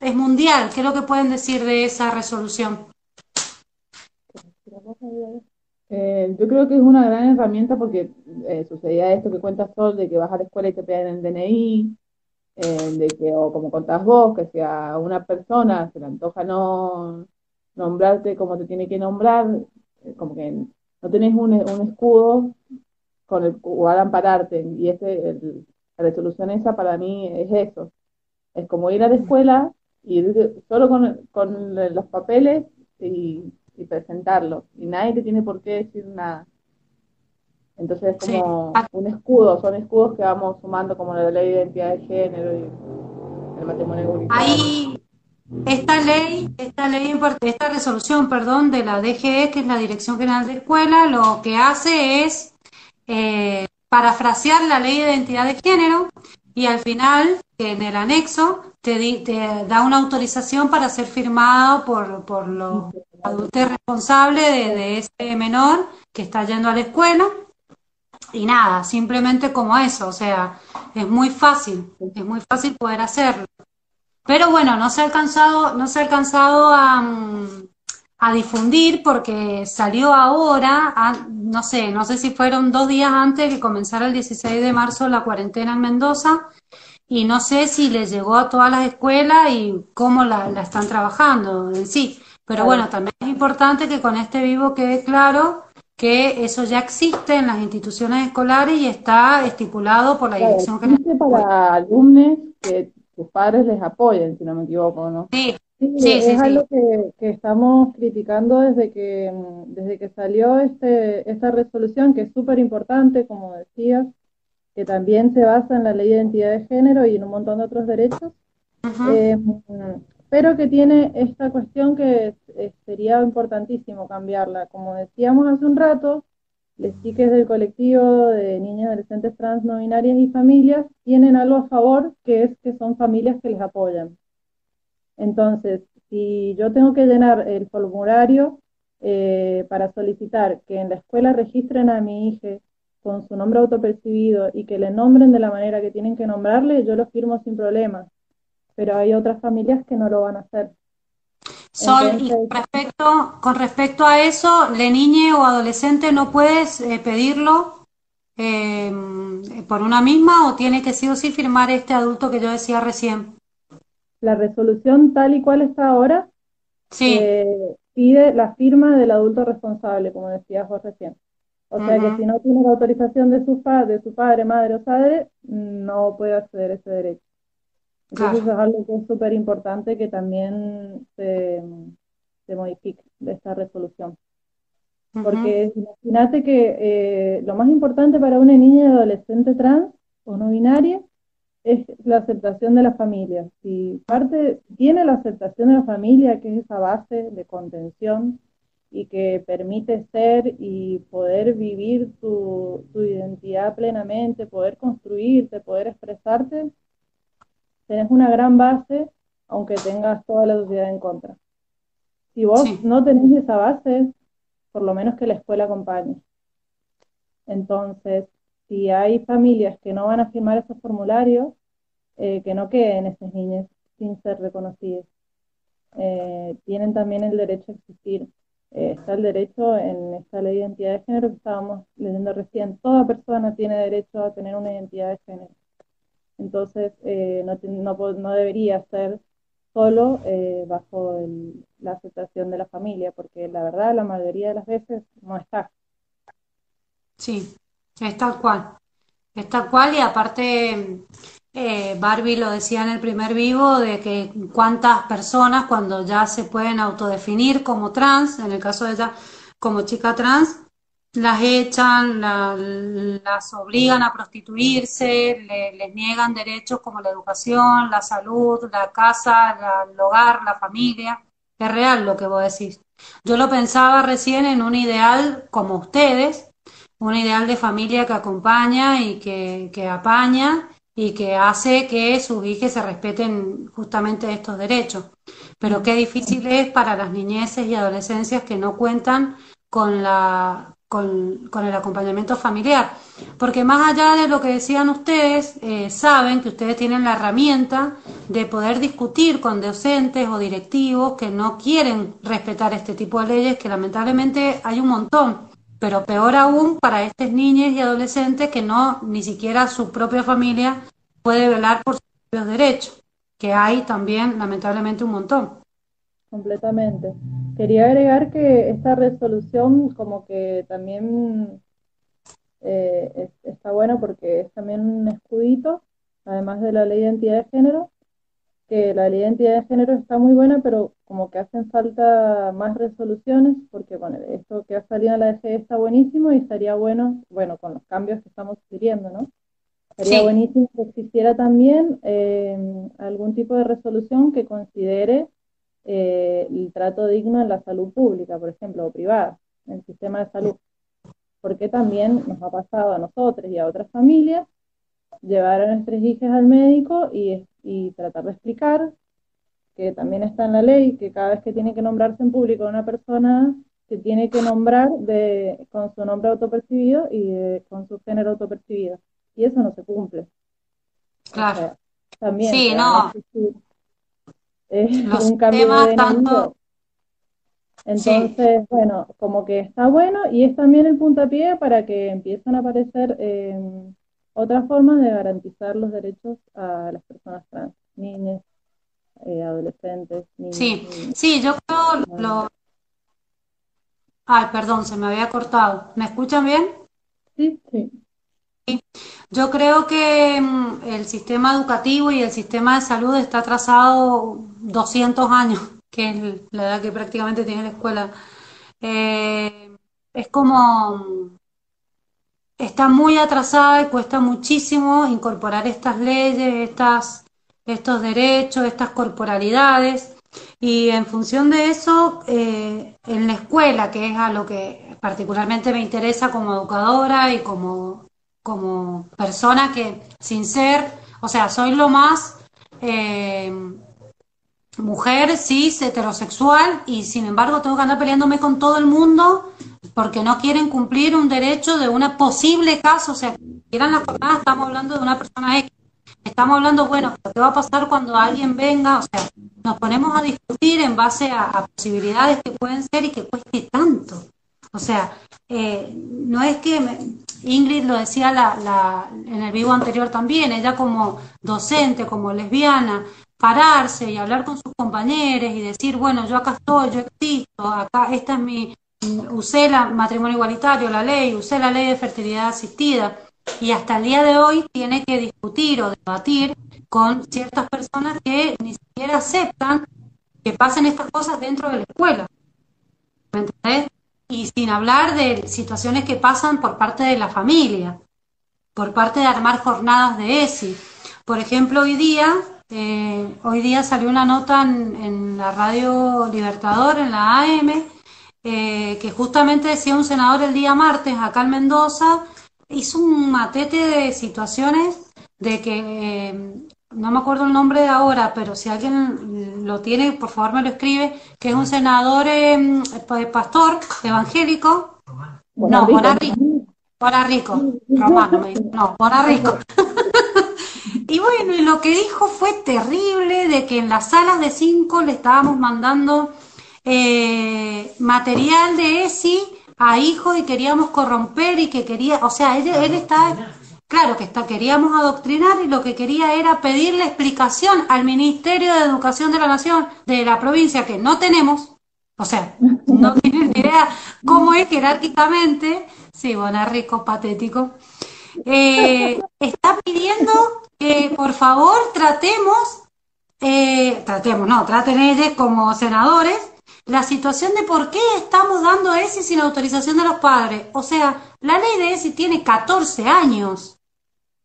es mundial. ¿Qué es lo que pueden decir de esa resolución? Eh, yo creo que es una gran herramienta porque eh, sucedía esto que cuentas Sol, de que vas a la escuela y te piden el DNI, eh, de que, o como contás vos, que si a una persona se le antoja no nombrarte como te tiene que nombrar, como que no tenés un, escudo con el cual ampararte. Y ese, la resolución esa para mí es eso. Es como ir a la escuela y solo con, con los papeles y y presentarlo. Y nadie te tiene por qué decir nada. Entonces es como un escudo, son escudos que vamos sumando como la ley de identidad de género y el matrimonio Ahí, esta ley, esta ley, esta resolución, perdón, de la DGE, que es la Dirección General de Escuela, lo que hace es eh, parafrasear la ley de identidad de género y al final, en el anexo, te, da una autorización para ser firmado por, por los adultos responsables de, ese menor que está yendo a la escuela. Y nada, simplemente como eso, o sea, es muy fácil, es muy fácil poder hacerlo. Pero bueno, no se ha alcanzado, no se ha alcanzado a, mm, difundir porque salió ahora, no sé, no sé si fueron dos días antes de que comenzara el 16 de marzo la cuarentena en Mendoza y no sé si le llegó a todas las escuelas y cómo la, están trabajando en sí. Pero bueno, también es importante que con este vivo quede claro que eso ya existe en las instituciones escolares y está estipulado por la Dirección General. para alumnos que sus padres les apoyen, si no me equivoco, ¿no? Sí, Sí, es algo que, estamos criticando desde que, desde que salió este, esta resolución, que es súper importante, como decías, que también se basa en la ley de identidad de género y en un montón de otros derechos, eh, pero que tiene esta cuestión que sería importantísimo cambiarla. Como decíamos hace un rato, las chiques del colectivo de niñas, adolescentes trans, no binarias y familias tienen algo a favor, que es que son familias que les apoyan. Entonces, si yo tengo que llenar el formulario eh, para solicitar que en la escuela registren a mi hija con su nombre autopercibido y que le nombren de la manera que tienen que nombrarle, yo lo firmo sin problema. Pero hay otras familias que no lo van a hacer. Sol, y respecto, con respecto a eso, ¿le niñe o adolescente no puedes eh, pedirlo eh, por una misma o tiene que sí o sí firmar este adulto que yo decía recién? la resolución tal y cual está ahora eh, pide la firma del adulto responsable, como decía Jorge recién. O sea que si no tiene la autorización de su, de su padre, madre o padre, no puede acceder a ese derecho. Entonces es algo que es súper importante que también se, modifique de esta resolución. Porque imagínate que eh, lo más importante para una niña y adolescente trans o no binaria es la aceptación de la familia. Si parte tiene la aceptación de la familia, que es esa base de contención y que permite ser y poder vivir tu, identidad plenamente, poder construirte, poder expresarte, tenés una gran base, aunque tengas toda la sociedad en contra. Si vos no tenés esa base, por lo menos que la escuela acompañe. Entonces, si hay familias que no van a firmar esos formularios, eh, que no queden esas niñas sin ser reconocidas. Eh, tienen también el derecho a existir. Eh, está el derecho en esta ley de identidad de género que estábamos leyendo recién. Toda persona tiene derecho a tener una identidad de género. Entonces, no, no, no, debería ser solo bajo la aceptación de la familia, porque la verdad la mayoría de las veces no está. Sí, es tal cual. Es tal cual y aparte eh, Barbie lo decía en el primer vivo de que cuántas personas cuando ya se pueden autodefinir como trans, en el caso de ella como chica trans, las echan, las obligan a prostituirse, les niegan derechos como la educación, la salud, la casa, el hogar, la familia. Es real lo que vos decís. Yo lo pensaba recién en un ideal como ustedes, un ideal de familia que acompaña y que, que apaña y que hace que sus hijos se respeten justamente estos derechos. Pero qué difícil es para las niñeces y adolescencias que no cuentan con, la, con, el acompañamiento familiar. Porque más allá de lo que decían ustedes, eh, saben que ustedes tienen la herramienta de poder discutir con docentes o directivos que no quieren respetar este tipo de leyes, que lamentablemente hay un montón pero peor aún para estas niñas y adolescentes que no, ni siquiera su propia familia puede velar por sus propios derechos, que hay también lamentablemente un montón. Completamente. Quería agregar que esta resolución como que también eh, está buena porque es también un escudito, además de la ley de identidad de género, que la ley de identidad de género está muy buena, pero como que hacen falta más resoluciones, porque bueno, esto que ha salido en la DG está buenísimo y estaría bueno, bueno, con los cambios que estamos pidiendo, ¿no? Sería buenísimo que existiera también eh, algún tipo de resolución que considere eh, el trato digno en la salud pública, por ejemplo, o privada, en el sistema de salud. Porque también nos ha pasado a nosotros y a otras familias llevar a nuestras hijas al médico y, y tratar de explicar que también está en la ley, que cada vez que tiene que nombrarse en público una persona se tiene que nombrar de, con su nombre autopercibido y con su género autopercibido. Y eso no se cumple. Claro. también. Sí, no. Es un cambio de tanto... Entonces, bueno, como que está bueno y es también el puntapié para que empiecen a aparecer em, otras formas de garantizar los derechos a las personas trans, niñas, eh, adolescentes. Niños, sí, sí, yo creo lo, Ay, perdón, se me había cortado. ¿Me escuchan bien? Sí, sí. Yo creo que mm, el sistema educativo y el sistema de salud está atrasado 200 años, que es la edad que prácticamente tiene la escuela. Eh, es como, está muy atrasada y cuesta muchísimo incorporar estas leyes, estas, estos derechos, estas corporalidades. Y en función de eso, eh, en la escuela, que es a lo que particularmente me interesa como educadora y como, como persona que, sin ser, o sea, soy lo más eh, mujer, cis, heterosexual, y sin embargo tengo que andar peleándome con todo el mundo porque no quieren cumplir un derecho de una posible caso, o sea, quieran la jornada, estamos hablando de una persona X Estamos hablando, bueno, ¿qué va a pasar cuando alguien venga? O sea, nos ponemos a discutir en base a, posibilidades que pueden ser y que cueste tanto. O sea, eh, no es que Ingrid lo decía la, en el vivo anterior también, ella como docente, como lesbiana, pararse y hablar con sus compañeros y decir, bueno, yo acá estoy, yo existo, acá esta es mi, usé el matrimonio igualitario, la ley, usé la ley de fertilidad asistida y hasta el día de hoy tiene que discutir o debatir con ciertas personas que ni siquiera aceptan que pasen estas cosas dentro de la escuela. ¿Me entendés? Y sin hablar de situaciones que pasan por parte de la familia, por parte de armar jornadas de ESI. Por ejemplo, hoy día, eh, hoy día salió una nota en, la radio Libertador, en la AM, eh, que justamente decía un senador el día martes acá en Mendoza, hizo un matete de situaciones de que, eh, no me acuerdo el nombre de ahora, pero si alguien lo tiene, por favor me lo escribe, que es un senador eh, pastor evangélico. No, Bonarrico. Bonarrico. Romano, no, Bonarrico. Y bueno, y lo que dijo fue terrible de que en las salas de cinco le estábamos mandando eh, material de ESI a hijos y queríamos corromper y que quería, o sea, él, él está, claro que está, queríamos adoctrinar y lo que quería era pedirle explicación al Ministerio de Educación de la Nación, de la provincia, que no tenemos, o sea, no tienen idea cómo es jerárquicamente, sí, bueno, rico, patético, eh, está pidiendo que por favor tratemos, eh, tratemos, no, traten ellos como senadores, la situación de por qué estamos dando ESI sin autorización de los padres. O sea, la ley de ESI tiene 14 años.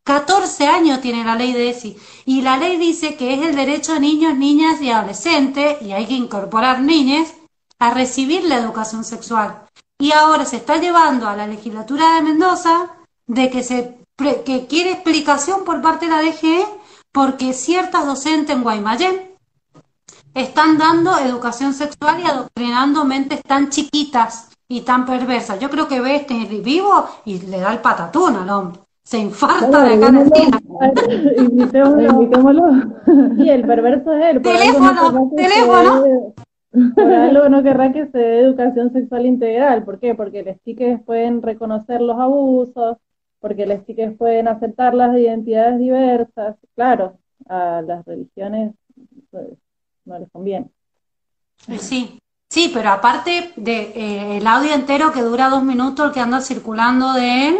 14 años tiene la ley de ESI. Y la ley dice que es el derecho de niños, niñas y adolescentes, y hay que incorporar niñas, a recibir la educación sexual. Y ahora se está llevando a la legislatura de Mendoza de que se que quiere explicación por parte de la DGE porque ciertas docentes en Guaymallén están dando educación sexual y adoctrinando mentes tan chiquitas y tan perversas. Yo creo que ve este vivo y le da el patatón al hombre. Se infarta de ganas Invitémoslo. Y el perverso es él. Teléfono, teléfono. por algo no querrá que se dé educación sexual integral. ¿Por qué? Porque los chiques pueden reconocer los abusos, porque los chiques pueden aceptar las identidades diversas. Claro, a las religiones pues, no les conviene. Sí, sí, pero aparte de eh, el audio entero que dura dos minutos, el que anda circulando de él,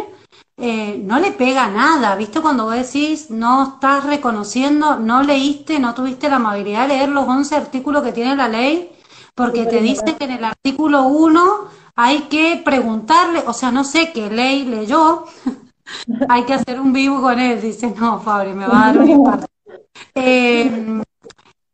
eh, no le pega nada, ¿viste? Cuando vos decís, no estás reconociendo, no leíste, no tuviste la amabilidad de leer los 11 artículos que tiene la ley, porque te dice que en el artículo 1 hay que preguntarle, o sea, no sé qué ley leyó, hay que hacer un vivo con él, dice, no, Fabri, me va a dar un impacto. Eh,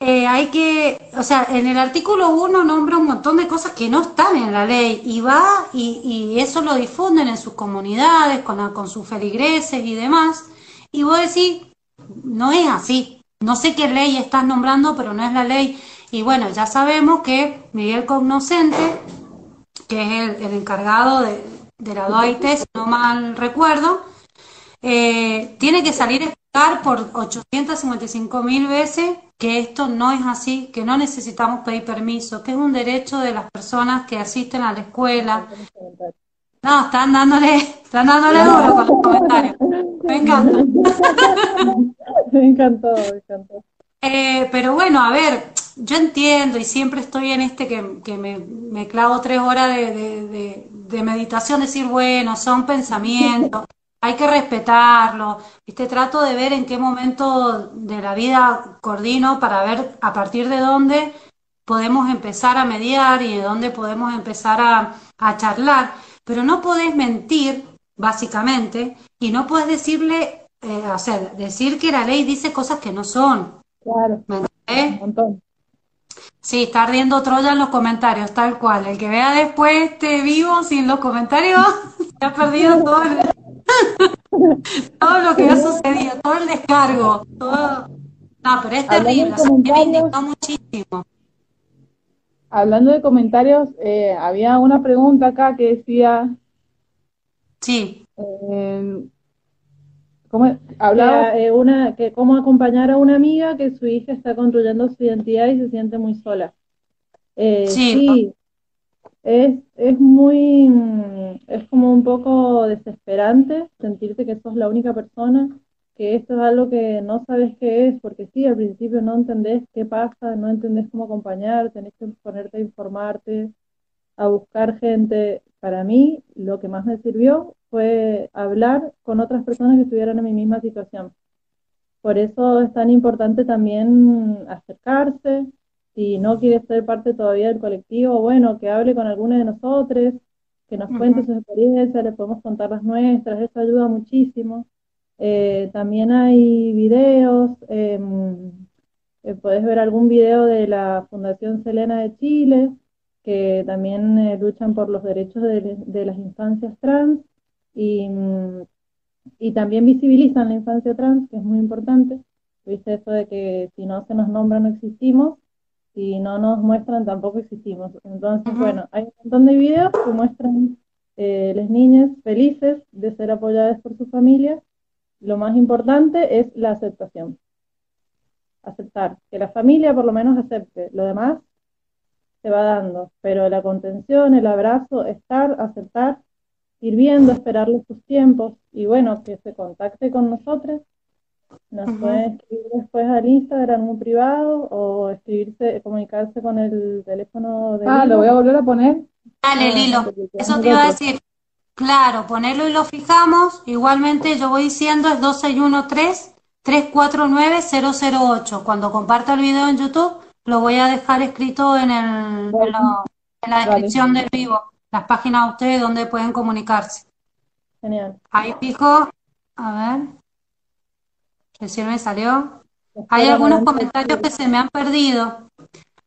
eh, hay que, o sea, en el artículo 1 nombra un montón de cosas que no están en la ley y va y, y eso lo difunden en sus comunidades, con, con sus feligreses y demás. Y vos decís, no es así. No sé qué ley estás nombrando, pero no es la ley. Y bueno, ya sabemos que Miguel Cognoscente, que es el, encargado de, de la DOIT, si no mal recuerdo, eh, tiene que salir a explicar por 855 mil veces que esto no es así, que no necesitamos pedir permiso, que es un derecho de las personas que asisten a la escuela. No, están dándole, están dándole duro con los comentarios. Me encanta. me encantó, me encantó. Eh, pero bueno, a ver, yo entiendo y siempre estoy en este que, que me, me, clavo tres horas de, de, de, de meditación, decir, bueno, son pensamientos, hay que respetarlo. ¿viste? Trato de ver en qué momento de la vida coordino para ver a partir de dónde podemos empezar a mediar y de dónde podemos empezar a, a charlar. Pero no podés mentir, básicamente, y no puedes decirle, eh, o sea, decir que la ley dice cosas que no son. Claro. ¿Me entendés? Sí, está ardiendo Troya en los comentarios, tal cual. El que vea después este vivo sin los comentarios, se ha perdido todo el, todo lo que ha sucedido, todo el descargo, todo... No, pero es terrible, o sea, me indignó muchísimo. Hablando de comentarios, eh, había una pregunta acá que decía... Sí. Eh, ¿Cómo hablaba? Eh, una, que cómo acompañar a una amiga que su hija está construyendo su identidad y se siente muy sola. Eh, Sí, sí, es, es muy, es como un poco desesperante sentirte que sos la única persona, que esto es algo que no sabes qué es, porque sí, al principio no entendés qué pasa, no entendés cómo acompañar, tenés que ponerte a informarte, a buscar gente. Para mí, lo que más me sirvió fue hablar con otras personas que estuvieran en mi misma situación. Por eso es tan importante también acercarse, si no quiere ser parte todavía del colectivo, bueno, que hable con alguno de nosotros, que nos cuente sus experiencias, le podemos contar las nuestras, eso ayuda muchísimo. Eh, también hay videos, em, eh, podés ver algún video de la Fundación Selena de Chile, que también eh, luchan por los derechos de, de las infancias trans y, y también visibilizan la infancia trans, que es muy importante. Viste eso de que si no se nos nombra no existimos, si no nos muestran tampoco existimos. Entonces, bueno, hay un montón de videos que muestran eh, las niñas felices de ser apoyadas por sus familias. Lo más importante es la aceptación. Aceptar, que la familia por lo menos acepte. Lo demás se va dando, pero la contención, el abrazo, estar, aceptar, ir viendo, esperarle sus tiempos y bueno, que se contacte con nosotros. Nos Ujú. pueden escribir después al Instagram muy privado o escribirse, comunicarse con el teléfono de Ah, lo voy a volver a poner. Dale, Ah, Lilo, eso te iba a decir. Claro, ponerlo y lo fijamos. Igualmente yo voy diciendo es 2613-349-008. Cuando comparta el video en YouTube, lo voy a dejar escrito en el, en la, en la vale. descripción del vivo, las páginas de ustedes donde pueden comunicarse. Genial. Ahí fijo, a ver, recién me salió. Hay algunos comentarios que se me han perdido.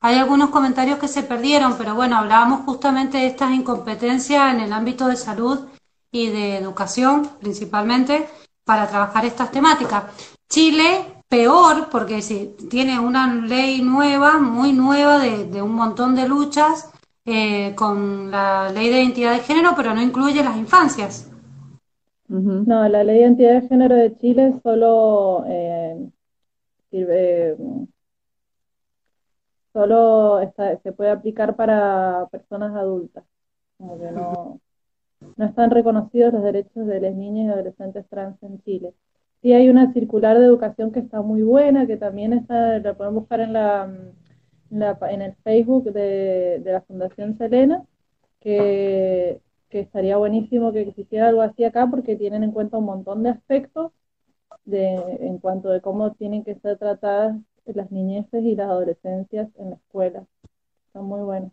Hay algunos comentarios que se perdieron, pero bueno, hablábamos justamente de estas incompetencias en el ámbito de salud y de educación, principalmente, para trabajar estas temáticas. Chile, peor, porque si tiene una ley nueva, muy nueva, de, de un montón de luchas eh, con la ley de identidad de género, pero no incluye las infancias. No, la ley de identidad de género de Chile solo eh, sirve, solo está- se puede aplicar para personas adultas, como que no, no están reconocidos los derechos de las niñas y adolescentes trans en Chile. Sí hay una circular de educación que está muy buena, que también está, la pueden buscar en la, en la- en el Facebook de, de la Fundación Selena, que, que estaría buenísimo que existiera algo así acá porque tienen en cuenta un montón de aspectos de, en cuanto de cómo tienen que ser tratadas las niñeces y las adolescencias en la escuela. Están muy buenos.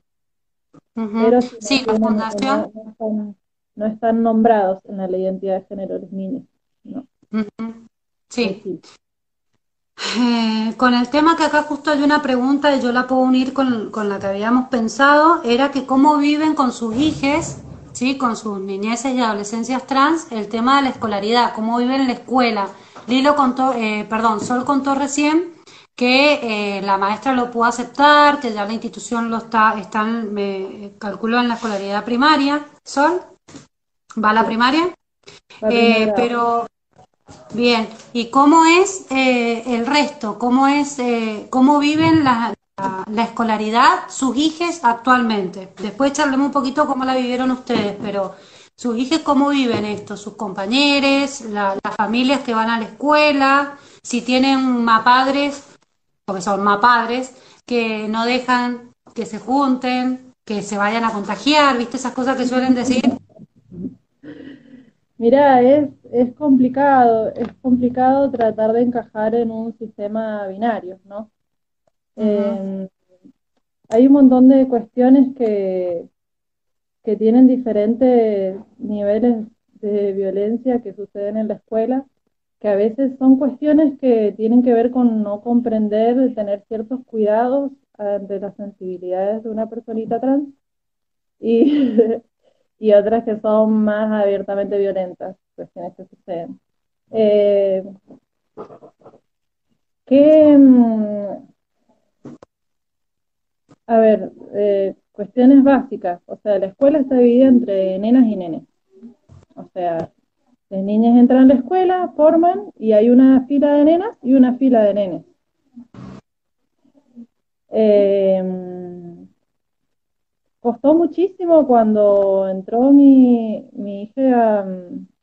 Ujú. Pero si no Sí, la tienen- fundación. no, no están, no están nombrados en la ley de identidad de género los niños. No. Sí. Eh, con el tema que acá justo hay una pregunta y yo la puedo unir con, con la que habíamos pensado, era que cómo viven con sus hijos, ¿sí? con sus niñeces y adolescencias trans, el tema de la escolaridad, cómo viven en la escuela. Lilo contó, eh, perdón, Sol contó recién que eh, la maestra lo pudo aceptar, que ya la institución lo está, están, me calculó en la escolaridad primaria. Sol, ¿va a la primaria? Eh, pero, bien, ¿y cómo es eh, el resto? ¿Cómo es, cómo viven la, la, escolaridad sus hijos actualmente? Después charlemos un poquito cómo la vivieron ustedes, pero sus hijos cómo viven esto, sus compañeros, las familias que van a la escuela, si tienen más padres porque son más padres, que no dejan que se junten, que se vayan a contagiar, ¿viste? Esas cosas que suelen decir. Mira, es, es complicado, es complicado tratar de encajar en un sistema binario, ¿no? Em, hay un montón de cuestiones que, que tienen diferentes niveles de violencia que suceden en la escuela que a veces son cuestiones que tienen que ver con no comprender, tener ciertos cuidados ante las sensibilidades de una personita trans y, y otras que son más abiertamente violentas, cuestiones que suceden. Eh, mm, a ver, eh, cuestiones básicas, o sea, la escuela está dividida entre nenas y nenes. O sea, las niñas entran a la escuela, forman y hay una fila de nenas y una fila de nenes. Em, costó muchísimo cuando entró mi, hija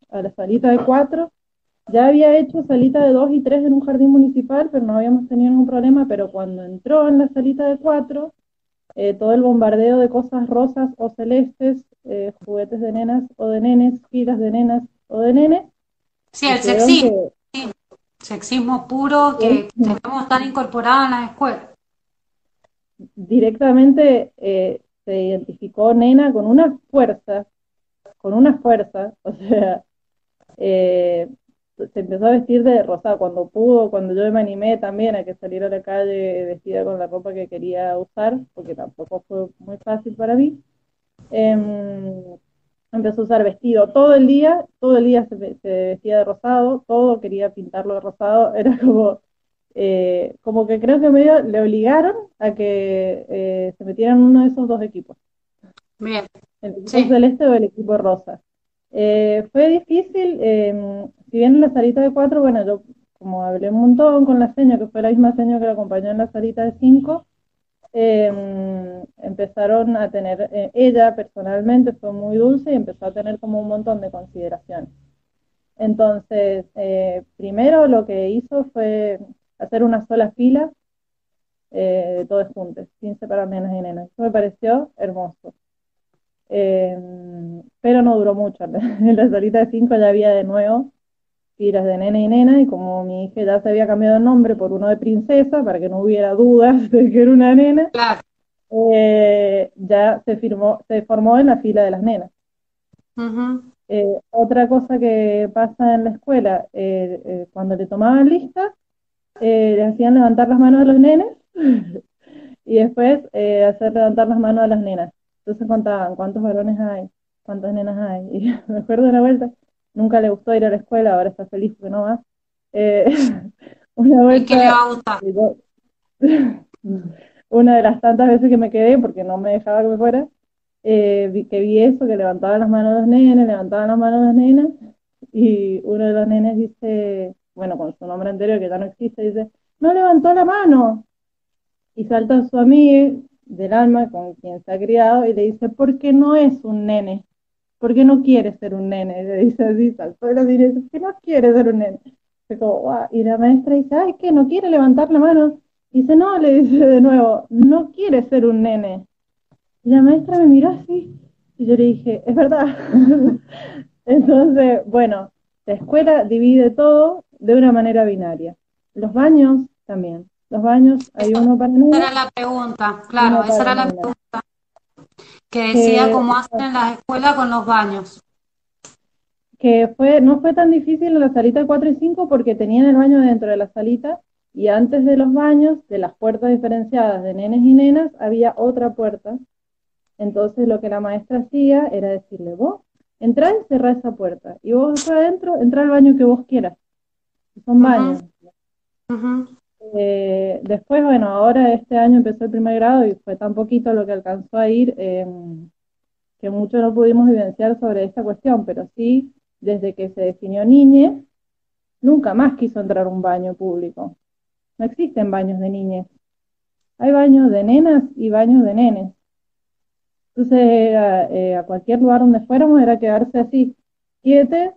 a, la salita de cuatro. Ya había hecho salita de dos y tres en un jardín municipal, pero no habíamos tenido ningún problema. Pero cuando entró en la salita de cuatro, eh, todo el bombardeo de cosas rosas o celestes, eh, juguetes de nenas o de nenes, filas de nenas o de nene. Sí, el sexismo, sexismo puro que tenemos tan incorporado en la escuela. Directamente eh, se identificó nena con una fuerza, con una fuerza, o sea, eh, se empezó a vestir de rosado cuando pudo, cuando yo me animé también a que saliera a la calle vestida con la ropa que quería usar, porque tampoco fue muy fácil para mí. Em, empezó a usar vestido todo el día, todo el día se, vestía de rosado, todo quería pintarlo de rosado, era como, eh, como que creo que medio le obligaron a que eh, se metieran uno de esos dos equipos. Bien. El equipo celeste o el equipo rosa. Eh, fue difícil, em, si bien en la salita de cuatro, bueno, yo como hablé un montón con la señora, que fue la misma señora que la acompañó en la salita de cinco, Em, empezaron a tener, eh, ella personalmente fue muy dulce y empezó a tener como un montón de consideración. Entonces, eh, primero lo que hizo fue hacer una sola fila eh, de todos juntos, sin separar nenas y nenas. Eso me pareció hermoso. Em, pero no duró mucho. En la salita de cinco ya había de nuevo filas de nena y nena, y como mi hija ya se había cambiado el nombre por uno de princesa, para que no hubiera dudas de que era una nena, eh, ya se, firmó, se formó en la fila de las nenas. Eh, otra cosa que pasa en la escuela, eh, cuando le tomaban lista, le hacían levantar las manos a los nenes y después hacer levantar las manos a las nenas. Entonces contaban cuántos varones hay, cuántas nenas hay. Y me acuerdo de la vuelta, nunca le gustó ir a la escuela, ahora está feliz porque no va. Eh, una ¿Y qué le va a gustar? una de las tantas veces que me quedé porque no me dejaba que me fuera, eh, que vi eso, que levantaban las manos los nenes, levantaban las manos las nenas, y uno de los nenes dice, bueno, con su nombre anterior que ya no existe, dice, no levantó la mano. Y salta su amigo del alma con quien se ha criado y le dice, ¿por qué no es un nene? porque no quiere ser un nene, le dice así, saltó la dice, que no quiere ser un nene. Y la maestra dice, ay, que no quiere levantar la mano. dice, no, le dice de nuevo, no quiere ser un nene. Y la maestra me miró así, y yo le dije, es verdad. Entonces, bueno, la escuela divide todo de una manera binaria. Los baños también. Los baños hay uno para Esa era la pregunta, claro, esa era la pregunta que decía cómo hacen en las escuelas con los baños. Que fue, no fue tan difícil en la salita 4 y 5 porque tenían el baño dentro de la salita Y antes de los baños, de las puertas diferenciadas de nenes y nenas, había otra puerta. Entonces lo que la maestra hacía era decirle, vos, entra y cerrá esa puerta. Y vos adentro, entra al baño que vos quieras. Son baños. Eh, después, bueno, ahora este año empezó el primer grado y fue tan poquito lo que alcanzó a ir em, que mucho no pudimos vivenciar sobre esta cuestión, pero sí, desde que se definió niñe, nunca más quiso entrar a un baño público. No existen baños de niñez. Hay baños de nenas y baños de nenes. Entonces, eh, a cualquier lugar donde fuéramos era quedarse así, quiete,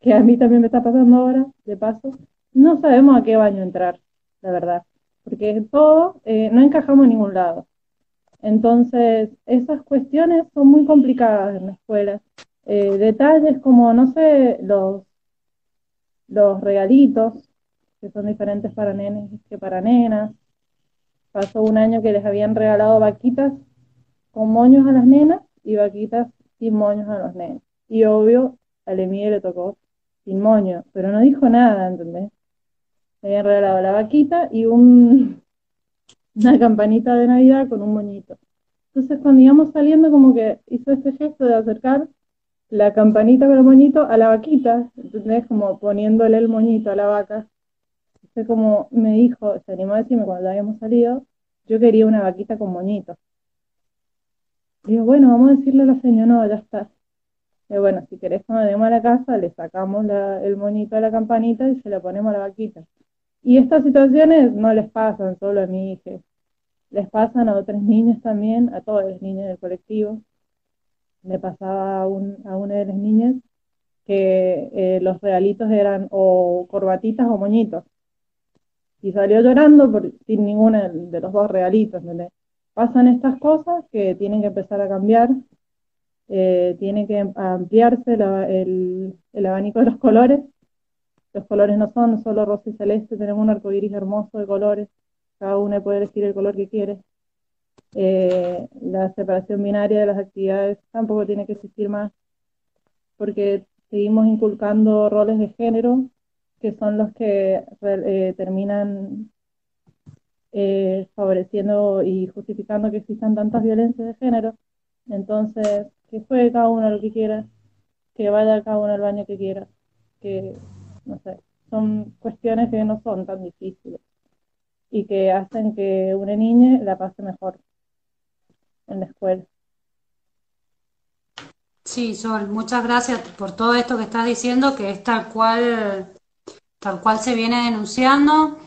que a mí también me está pasando ahora, de paso. No sabemos a qué baño entrar, la verdad, porque todo eh, no encajamos en ningún lado. Entonces, esas cuestiones son muy complicadas en la escuela. Eh, detalles como, no sé, los, los regalitos, que son diferentes para nenes que para nenas. Pasó un año que les habían regalado vaquitas con moños a las nenas y vaquitas sin moños a los nenes. Y obvio, a Lemie le tocó sin moño, pero no dijo nada, ¿entendés? Le habían regalado la vaquita y un, una campanita de Navidad con un moñito. Entonces cuando íbamos saliendo como que hizo este gesto de acercar la campanita con el moñito a la vaquita, ¿entendés? Como poniéndole el moñito a la vaca. Entonces como me dijo, se animó a decirme cuando habíamos salido, yo quería una vaquita con moñito. Digo, bueno, vamos a decirle a la señora, no, ya está. Y bueno, si querés cuando lleguemos a la casa, le sacamos el moñito a la campanita y se le ponemos a la vaquita. Y estas situaciones no les pasan solo a mi hija, les pasan a otros niños también, a todos los niños del colectivo. Le pasaba a, una de las niñas que eh, los regalitos eran o corbatitas o moñitos. Y salió llorando por, sin ninguno de los dos regalitos. Pasan estas cosas que tienen que empezar a cambiar, eh, tiene que ampliarse el, el, abanico de los colores. Los colores no son solo rosa y celeste, tenemos un arco iris hermoso de colores cada uno puede elegir el color que quiere. Eh, la separación binaria de las actividades tampoco tiene que existir más, porque seguimos inculcando roles de género que son los que eh, terminan eh, favoreciendo y justificando que existan tantas violencias de género. Entonces, que juegue cada uno lo que quiera, que vaya cada uno al baño que quiera, que, no sé, son cuestiones que no son tan difíciles y que hacen que una niña la pase mejor en la escuela. Sí, Sol, muchas gracias por todo esto que estás diciendo, que es tal cual, tal cual se viene denunciando,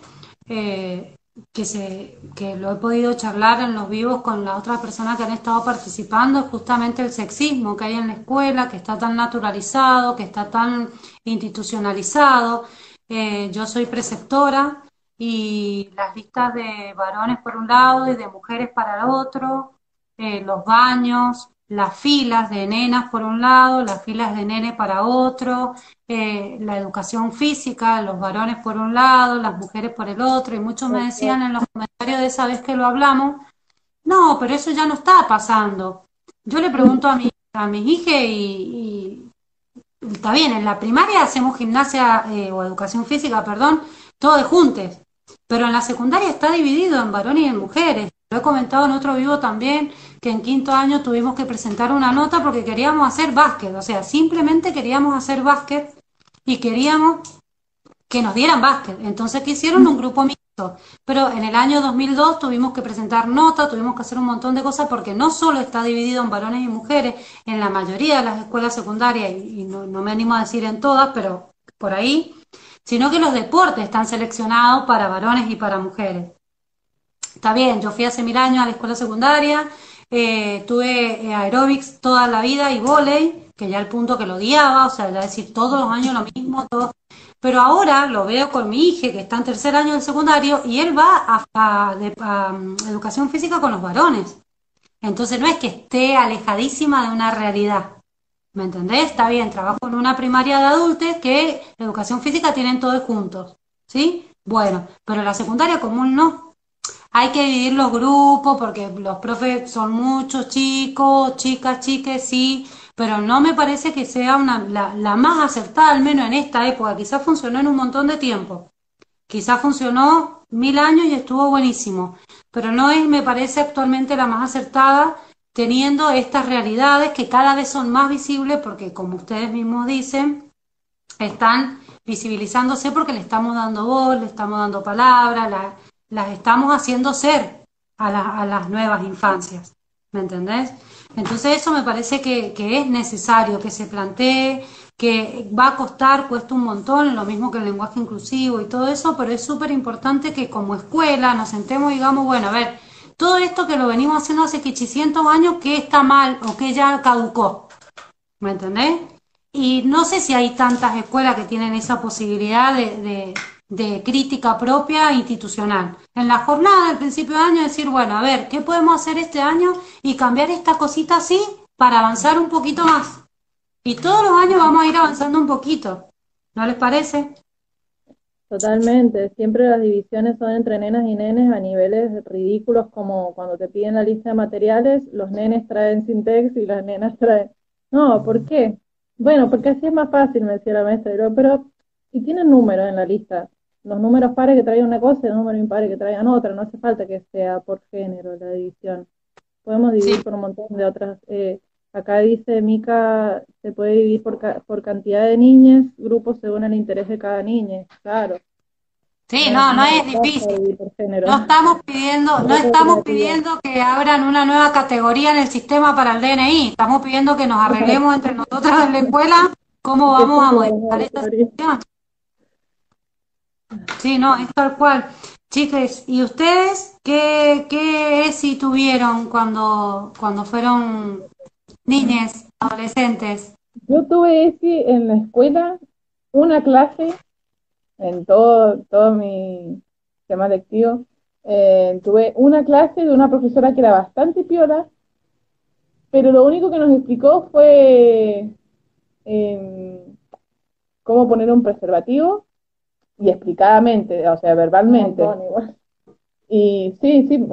eh, que, se, que lo he podido charlar en los vivos con las otras personas que han estado participando, justamente el sexismo que hay en la escuela, que está tan naturalizado, que está tan institucionalizado. Eh, yo soy preceptora y las listas de varones por un lado y de mujeres para el otro, eh, los baños, las filas de nenas por un lado, las filas de nene para otro, eh, la educación física, los varones por un lado, las mujeres por el otro, y muchos me decían en los comentarios de esa vez que lo hablamos, no, pero eso ya no está pasando. Yo le pregunto a mi, a mis hijas y, está bien, en la primaria hacemos gimnasia eh, o educación física, perdón, todo de juntes. Pero en la secundaria está dividido en varones y en mujeres. Lo he comentado en otro vivo también, que en quinto año tuvimos que presentar una nota porque queríamos hacer básquet, o sea, simplemente queríamos hacer básquet y queríamos que nos dieran básquet. Entonces quisieron un grupo mixto. Pero en el año 2002 tuvimos que presentar nota, tuvimos que hacer un montón de cosas porque no solo está dividido en varones y mujeres, en la mayoría de las escuelas secundarias, y, no, no me animo a decir en todas, pero por ahí, sino que los deportes están seleccionados para varones y para mujeres. Está bien, yo fui hace mil años a la escuela secundaria, eh, tuve eh, aeróbics toda la vida y volei, que ya el punto que lo odiaba, o sea, decir todos los años lo mismo, todo. Pero ahora lo veo con mi hija que está en tercer año del secundario y él va a, a um, educación física con los varones. Entonces no es que esté alejadísima de una realidad. ¿Me entendés? Está bien, trabajo en una primaria de adultos que educación física tienen todos juntos, ¿sí? Bueno, pero la secundaria común no. Hay que dividir los grupos porque los profes son muchos chicos, chicas, chiques, sí, pero no me parece que sea una, la, la más acertada, al menos en esta época. Quizás funcionó en un montón de tiempo, Quizás funcionó mil años y estuvo buenísimo, pero no es, me parece, actualmente la más acertada teniendo estas realidades que cada vez son más visibles porque, como ustedes mismos dicen, están visibilizándose porque le estamos dando voz, le estamos dando palabras, las estamos haciendo ser a, a, las nuevas infancias. ¿Me entendés? Entonces eso me parece que, que es necesario que se plantee, que va a costar, cuesta un montón, lo mismo que el lenguaje inclusivo y todo eso, pero es súper importante que como escuela nos sentemos y digamos, bueno, a ver, todo esto que lo venimos haciendo hace 800 años, que está mal o que ya caducó. ¿Me entendés? Y no sé si hay tantas escuelas que tienen esa posibilidad de, crítica propia institucional. En la jornada del principio de año decir, bueno, a ver, ¿qué podemos hacer este año y cambiar esta cosita así para avanzar un poquito más? Y todos los años vamos a ir avanzando un poquito, ¿no les parece? Totalmente, siempre las divisiones son entre nenas y nenes a niveles ridículos como cuando te piden la lista de materiales, los nenes traen Sintex y las nenas traen... No, ¿por qué? Bueno, porque así es más fácil, me decía la maestra, pero si tienen números en la lista, los números pares que traigan una cosa y los números impares que traigan otra, no hace falta que sea por género la división. Podemos dividir por un montón de otras eh, Acá dice Mica, se puede dividir por, por cantidad de niñas, grupos según el interés de cada niña, claro. Sí, no, no es difícil. No estamos pidiendo, no estamos pidiendo que abran una nueva categoría en el sistema para el DNI. Estamos pidiendo que nos arreglemos entre nosotras en la escuela cómo vamos a modificar esta situación. Sí, no, es tal cual. Chicas, ¿y ustedes qué, qué ESI tuvieron cuando, cuando fueron niñas, adolescentes. Yo tuve ese en la escuela, una clase, en todo, todo mi tema lectivo, eh, tuve una clase de una profesora que era bastante piola, pero lo único que nos explicó fue em, cómo poner un preservativo y explicadamente, o sea, verbalmente. Y sí, sí,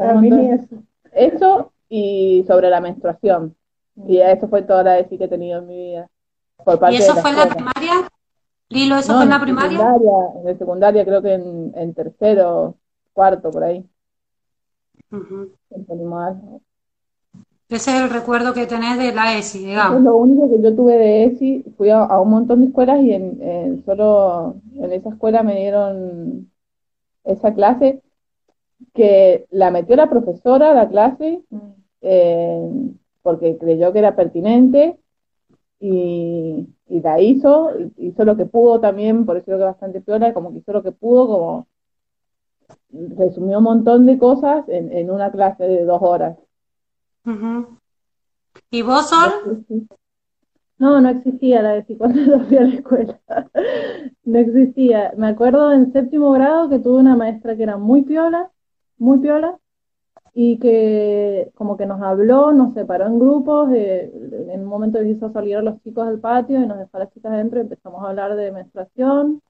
eso. eso y sobre la menstruación. Y eso fue toda la ESI que he tenido en mi vida. ¿Y eso fue en la primaria? Lilo, eso fue en la primaria? En la secundaria, creo que en, tercero, cuarto, por ahí. Ese es el recuerdo que tenés de la ESI, digamos. Es lo único que yo tuve de ESI. Fui a, un montón de escuelas y en, solo en esa escuela me dieron esa clase que la metió la profesora, la clase, mm porque creyó que era pertinente y, la hizo, hizo lo que pudo también, por eso creo que bastante piola, como que hizo lo que pudo, como resumió un montón de cosas en, una clase de dos horas. ¿Y vos, Sol? No, no existía la de yo fui a la escuela. no existía. Me acuerdo en séptimo grado que tuve una maestra que era muy piola, muy piola, y que como que nos habló, nos separó en grupos, en un momento hizo salir a los chicos del patio y nos dejó a las chicas adentro y empezamos a hablar de menstruación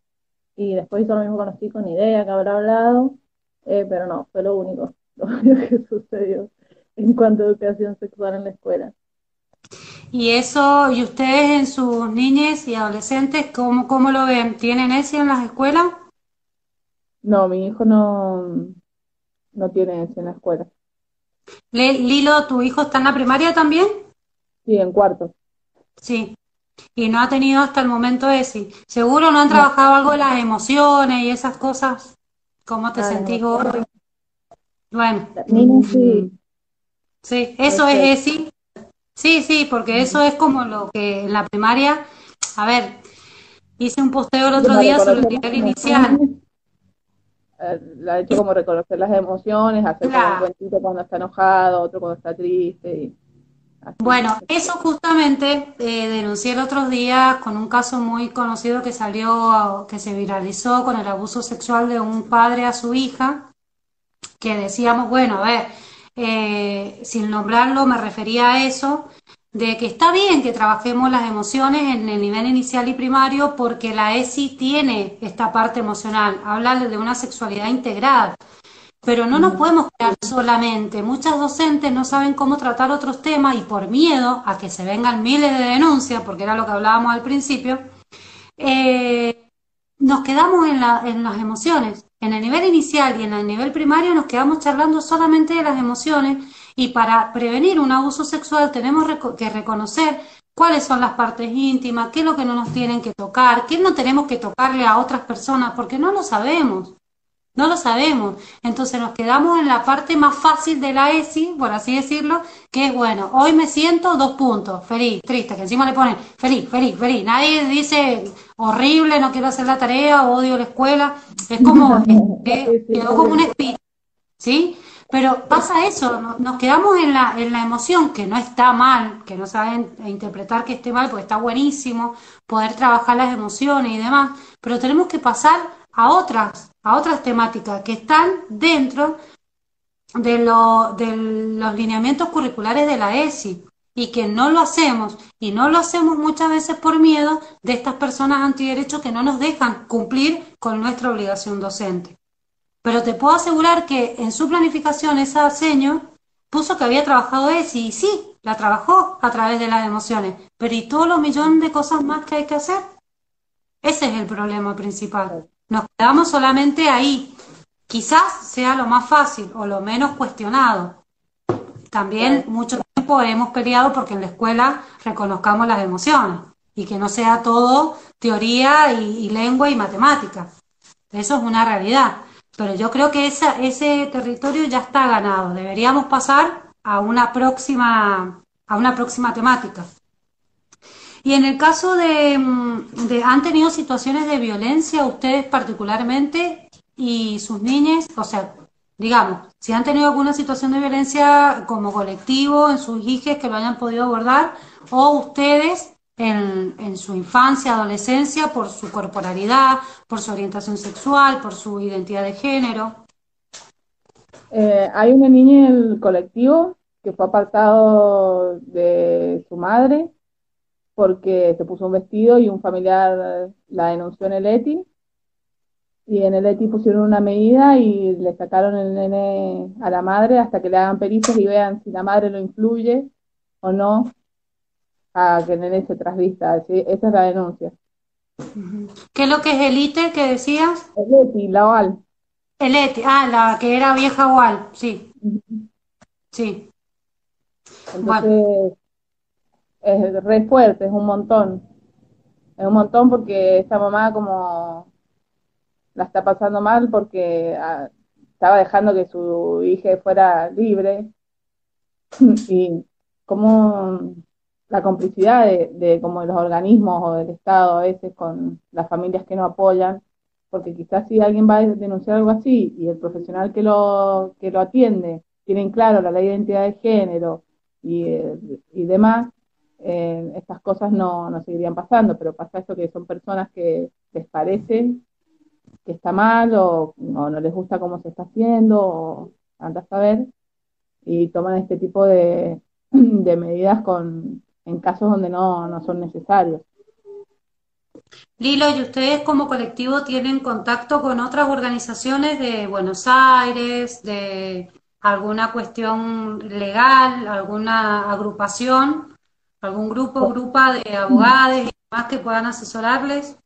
y después hizo lo mismo con los chicos, ni idea que habrá hablado, eh, pero no, fue lo único, lo único que sucedió en cuanto a educación sexual en la escuela. Y eso, ¿y ustedes en sus niñas y adolescentes, cómo, cómo lo ven? ¿Tienen eso en las escuelas? No, mi hijo no, no tiene eso en la escuela. Lilo, ¿tu hijo está en la primaria también? Sí, en cuarto. Sí. Y no ha tenido hasta el momento ese. Seguro no han trabajado algo de las emociones y esas cosas. ¿Cómo te sentís hoy? Bueno. sí. Sí, eso es ESI. Sí, sí, porque eso es como lo que en la primaria, a ver, hice un posteo el otro día sobre el nivel inicial. Eh, la ha hecho como reconocer las emociones, hacer un cuentito cuando está enojado, otro cuando está triste. bueno, eso justamente eh, denuncié el otro día con un caso muy conocido que salió, que se viralizó con el abuso sexual de un padre a su hija, que decíamos, bueno, a ver, eh, sin nombrarlo me refería a eso, de que está bien que trabajemos las emociones en el nivel inicial y primario porque la ESI tiene esta parte emocional, habla de una sexualidad integrada, pero no nos podemos quedar solamente. Muchas docentes no saben cómo tratar otros temas y por miedo a que se vengan miles de denuncias, porque era lo que hablábamos al principio, eh, nos quedamos en, la, en las emociones. En el nivel inicial y en el nivel primario nos quedamos charlando solamente de las emociones y para prevenir un abuso sexual tenemos que reconocer cuáles son las partes íntimas, qué es lo que no nos tienen que tocar, qué no tenemos que tocarle a otras personas, porque no lo sabemos. No lo sabemos. Entonces nos quedamos en la parte más fácil de la ESI, por así decirlo, que es, bueno, hoy me siento dos puntos, feliz, triste, que encima le ponen feliz, feliz, feliz. Nadie dice horrible, no quiero hacer la tarea, odio la escuela. Es como, quedó como un espíritu, ¿sí? Pero pasa eso, nos quedamos en la, en la emoción, que no está mal, que no saben interpretar que esté mal, porque está buenísimo poder trabajar las emociones y demás, pero tenemos que pasar a otras, a otras temáticas que están dentro de, de los lineamientos curriculares de la ESI y que no lo hacemos y no lo hacemos muchas veces por miedo de estas personas antiderechos que no nos dejan cumplir con nuestra obligación docente. Pero te puedo asegurar que en su planificación esa seño puso que había trabajado ESI y sí, la trabajó a través de las emociones, pero ¿y todos los millones de cosas más que hay que hacer? Ese es el problema principal. Nos quedamos solamente ahí. Quizás sea lo más fácil o lo menos cuestionado. También mucho tiempo hemos peleado porque en la escuela reconozcamos las emociones y que no sea todo teoría y, lengua y matemática. Eso es una realidad. Pero yo creo que ese territorio ya está ganado. Deberíamos pasar a una próxima, a una próxima temática. Y en el caso mm, de, ¿han tenido situaciones de violencia ustedes particularmente y sus niñas? O sea, digamos, si han tenido alguna situación de violencia como colectivo en sus hijos que lo hayan podido abordar, o ustedes en, en, su infancia, adolescencia, por su corporalidad, por su orientación sexual, por su identidad de género. Eh, hay una niña en el colectivo que fue apartado de su madre porque se puso un vestido y un familiar la denunció en el ETI. Y en el ETI pusieron una medida y le sacaron el nene a la madre hasta que le hagan pericias y vean si la madre lo influye o no a que el nene se trasvista. Esa es la denuncia. ¿Qué es lo que es el ITE que decías? El ETI, la OAL. El ETI, ah, la que era vieja OAL, sí. Sí. Entonces, es re fuerte, es un montón. Es un montón porque esta mamá como la está pasando mal porque ah, estaba dejando que su hija fuera libre y como la complicidad de, como de los organismos o del Estado a veces con las familias que no apoyan, porque quizás si alguien va a denunciar algo así y el profesional que lo, que lo atiende tiene claro la ley de identidad de género y, y demás, eh, estas cosas no, no seguirían pasando, pero pasa esto que son personas que les parece que está mal o, no les gusta cómo se está haciendo o anda a saber y toman este tipo de, medidas con, en casos donde no, no son necesarios. Lilo, ¿y ustedes como colectivo tienen contacto con otras organizaciones de Buenos Aires, de alguna cuestión legal, alguna agrupación ¿Algún grupo, grupa de abogados y demás que puedan asesorarles?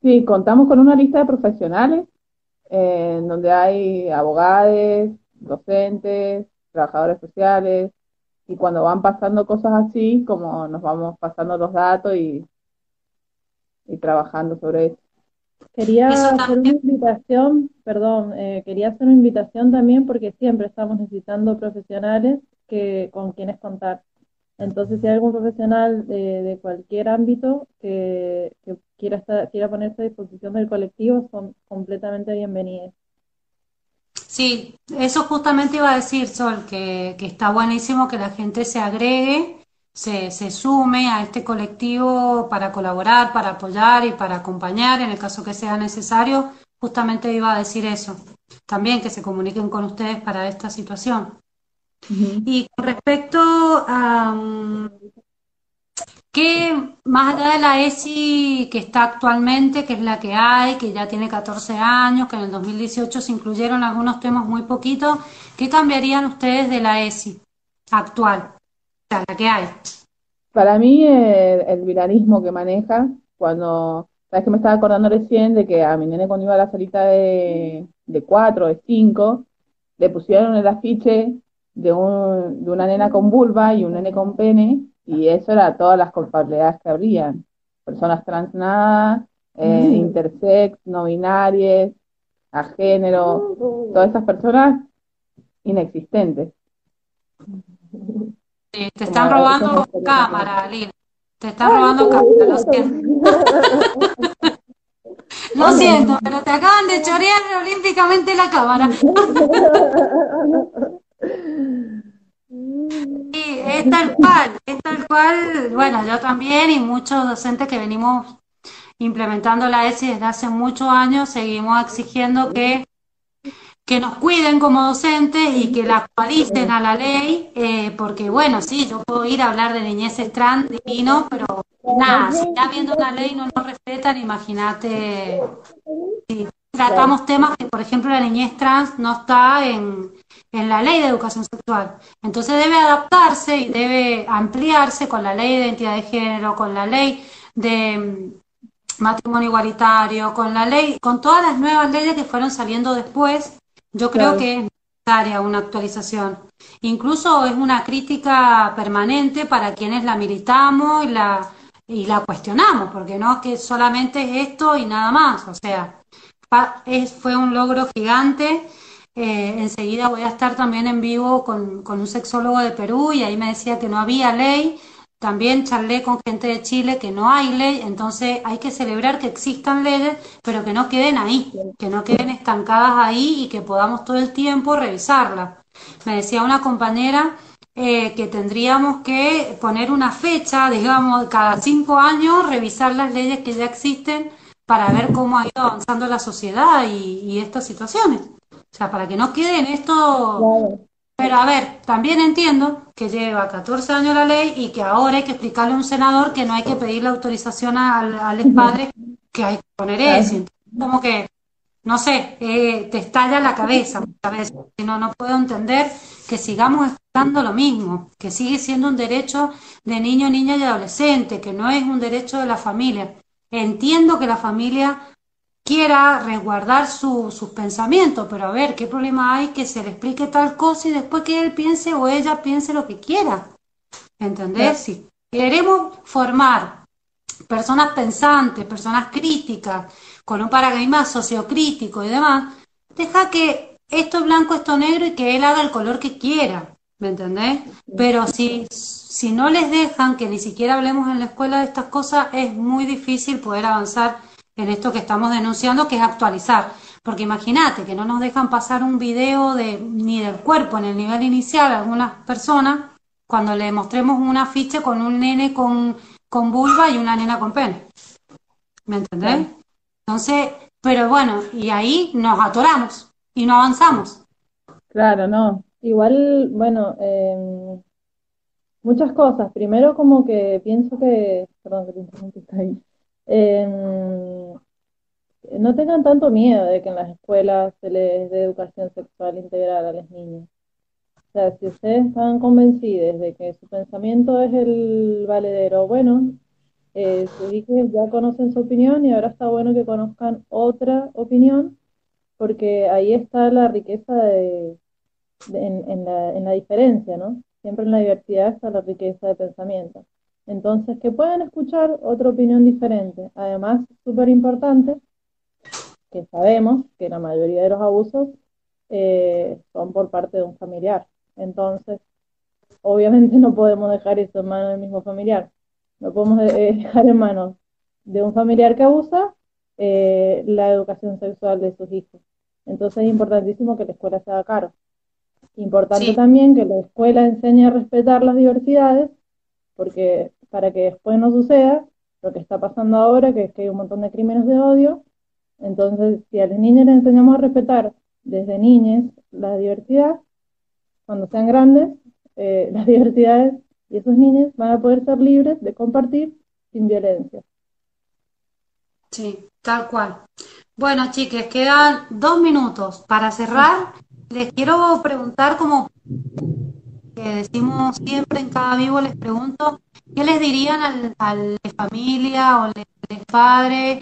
Sí, contamos con una lista de profesionales eh, en donde hay abogados, docentes, trabajadores sociales, y cuando van pasando cosas así, como nos vamos pasando los datos y, y trabajando sobre eso. Quería hacer una invitación, perdón, eh, quería hacer una invitación también porque siempre estamos necesitando profesionales que con quienes contar. Entonces, si hay algún profesional de, cualquier ámbito que, quiera, estar, quiera ponerse a disposición del colectivo, son completamente bienvenidos. Sí, eso justamente iba a decir, Sol, que, está buenísimo que la gente se agregue, se, se sume a este colectivo para colaborar, para apoyar y para acompañar en el caso que sea necesario. Justamente iba a decir eso. También que se comuniquen con ustedes para esta situación. Y con respecto a que más allá de la ESI que está actualmente, que es la que hay, que ya tiene 14 años, que en el 2018 se incluyeron algunos temas muy poquitos, ¿qué cambiarían ustedes de la ESI actual, la que hay? Para mí el, el que maneja, cuando sabes que me estaba acordando recién de que a mi nene cuando iba a la salita de, de cuatro, de cinco, le pusieron el afiche de, un, de una nena con vulva y un nene con pene, y eso era todas las culpabilidades que habrían. Personas trans nada, eh, mm. intersex, no binarias, a género, todas esas personas inexistentes. te están robando cámara, Lil. Te están robando cámara, lo siento. lo siento, pero te acaban de chorear olímpicamente la cámara. Sí, es tal cual, es tal cual, bueno, yo también y muchos docentes que venimos implementando la ESI desde hace muchos años, seguimos exigiendo que, que nos cuiden como docentes y que la actualicen a la ley, eh, porque bueno, sí, yo puedo ir a hablar de niñez trans divino, pero nada, si ya viendo una ley no nos respetan, imagínate. Si tratamos temas que, por ejemplo, la niñez trans no está en, en la ley de educación sexual. Entonces debe adaptarse y debe ampliarse con la ley de identidad de género, con la ley de matrimonio igualitario, con la ley, con todas las nuevas leyes que fueron saliendo después, yo creo que es necesaria una actualización. Incluso es una crítica permanente para quienes la militamos y la, y la cuestionamos, porque no es que solamente es esto y nada más, o sea, es, fue un logro gigante. Eh, enseguida voy a estar también en vivo con, con un sexólogo de Perú y ahí me decía que no había ley también charlé con gente de Chile que no hay ley, entonces hay que celebrar que existan leyes, pero que no queden ahí, que no queden estancadas ahí y que podamos todo el tiempo revisarlas. Me decía una compañera eh, que tendríamos que poner una fecha, digamos, cada cinco años, revisar las leyes que ya existen para ver cómo ha ido avanzando la sociedad y, estas situaciones. O sea, para que no queden esto pero a ver, también entiendo que lleva 14 años la ley y que ahora hay que explicarle a un senador que no hay que pedirle autorización al, al padre, que hay que poner eso. Como que, no sé, eh, te estalla la cabeza muchas veces. No, no puedo entender que sigamos estando lo mismo, que sigue siendo un derecho de niño, niña y adolescente, que no es un derecho de la familia. Entiendo que la familia quiera resguardar su, sus pensamientos, pero a ver, ¿qué problema hay que se le explique tal cosa y después que él piense o ella piense lo que quiera? ¿Entendés? Si queremos formar personas pensantes, personas críticas, con un paradigma sociocrítico y demás, deja que esto es blanco, esto negro y que él haga el color que quiera, ¿me entendés? Pero si, si no les dejan que ni siquiera hablemos en la escuela de estas cosas, es muy difícil poder avanzar en esto que estamos denunciando, que es actualizar. Porque imagínate que no nos dejan pasar un video de, ni del cuerpo en el nivel inicial a algunas personas cuando le mostremos un afiche con un nene con, con vulva y una nena con pene. ¿Me entendés? Entonces, pero bueno, y ahí nos atoramos y no avanzamos. Claro, no. Igual, bueno, eh, muchas cosas. Primero como que pienso que, perdón que te ahí. Eh, no tengan tanto miedo de que en las escuelas se les dé educación sexual integral a las niñas. O sea, si ustedes están convencidos de que su pensamiento es el valedero, bueno, eh, sus hijos ya conocen su opinión y ahora está bueno que conozcan otra opinión, porque ahí está la riqueza de, en, en, la, en la diferencia, ¿no? Siempre en la diversidad está la riqueza de pensamiento. Entonces, que puedan escuchar otra opinión diferente. Además, súper importante, que sabemos que la mayoría de los abusos eh, son por parte de un familiar. Entonces, obviamente no podemos dejar eso en manos del mismo familiar. No podemos eh, dejar en manos de un familiar que abusa eh, la educación sexual de sus hijos. Entonces es importantísimo que la escuela se haga cargo. Importante también que la escuela enseñe a respetar las diversidades porque para que después no suceda lo que está pasando ahora, que es que hay un montón de crímenes de odio, entonces si a los niños les enseñamos a respetar desde niñas la diversidad, cuando sean grandes, eh, las diversidades y esos niños van a poder ser libres de compartir sin violencia. Sí, tal cual. Bueno, chiques, quedan dos minutos. Para cerrar, les quiero preguntar como que decimos siempre en cada vivo, les pregunto, ¿qué les dirían al, al familia o de padre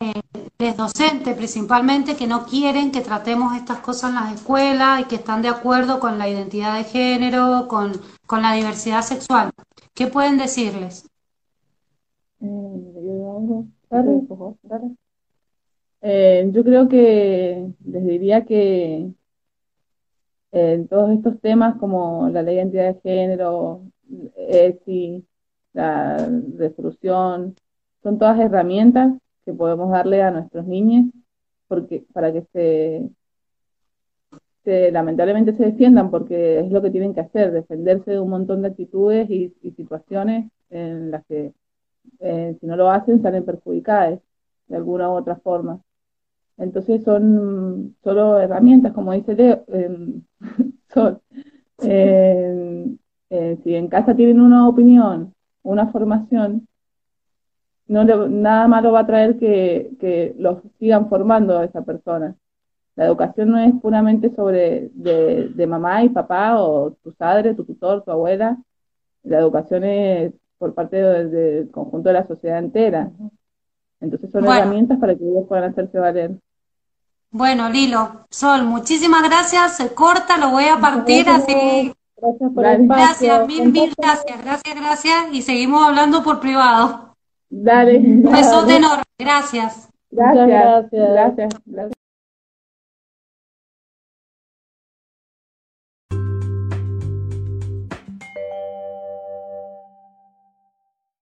eh, les docentes principalmente que no quieren que tratemos estas cosas en las escuelas y que están de acuerdo con la identidad de género, con, con la diversidad sexual. ¿Qué pueden decirles? Eh, eh, yo creo que les diría que en todos estos temas como la ley de identidad de género, ESI, la resolución, son todas herramientas que podemos darle a nuestros niños porque, para que se, lamentablemente se defiendan, porque es lo que tienen que hacer, defenderse de un montón de actitudes y, situaciones en las que eh, si no lo hacen salen perjudicadas de alguna u otra forma. Entonces son solo herramientas, como dice Leo, em, son, em, eh, si en casa tienen una opinión, una formación, no nada malo va a traer que, que los sigan formando a esa persona. La educación no es puramente sobre de, mamá y papá o tu padre, tu tutor, tu abuela. La educación es por parte del conjunto de la sociedad entera. Entonces son herramientas para que ellos puedan hacerse valer. Bueno, Lilo, Sol, muchísimas gracias. Se corta, lo voy a partir así. Gracias por el Gracias, mil, mil gracias. Gracias, gracias. Y seguimos hablando por privado. Dale. Un besote enorme. Gracias. Gracias. Gracias. gracias.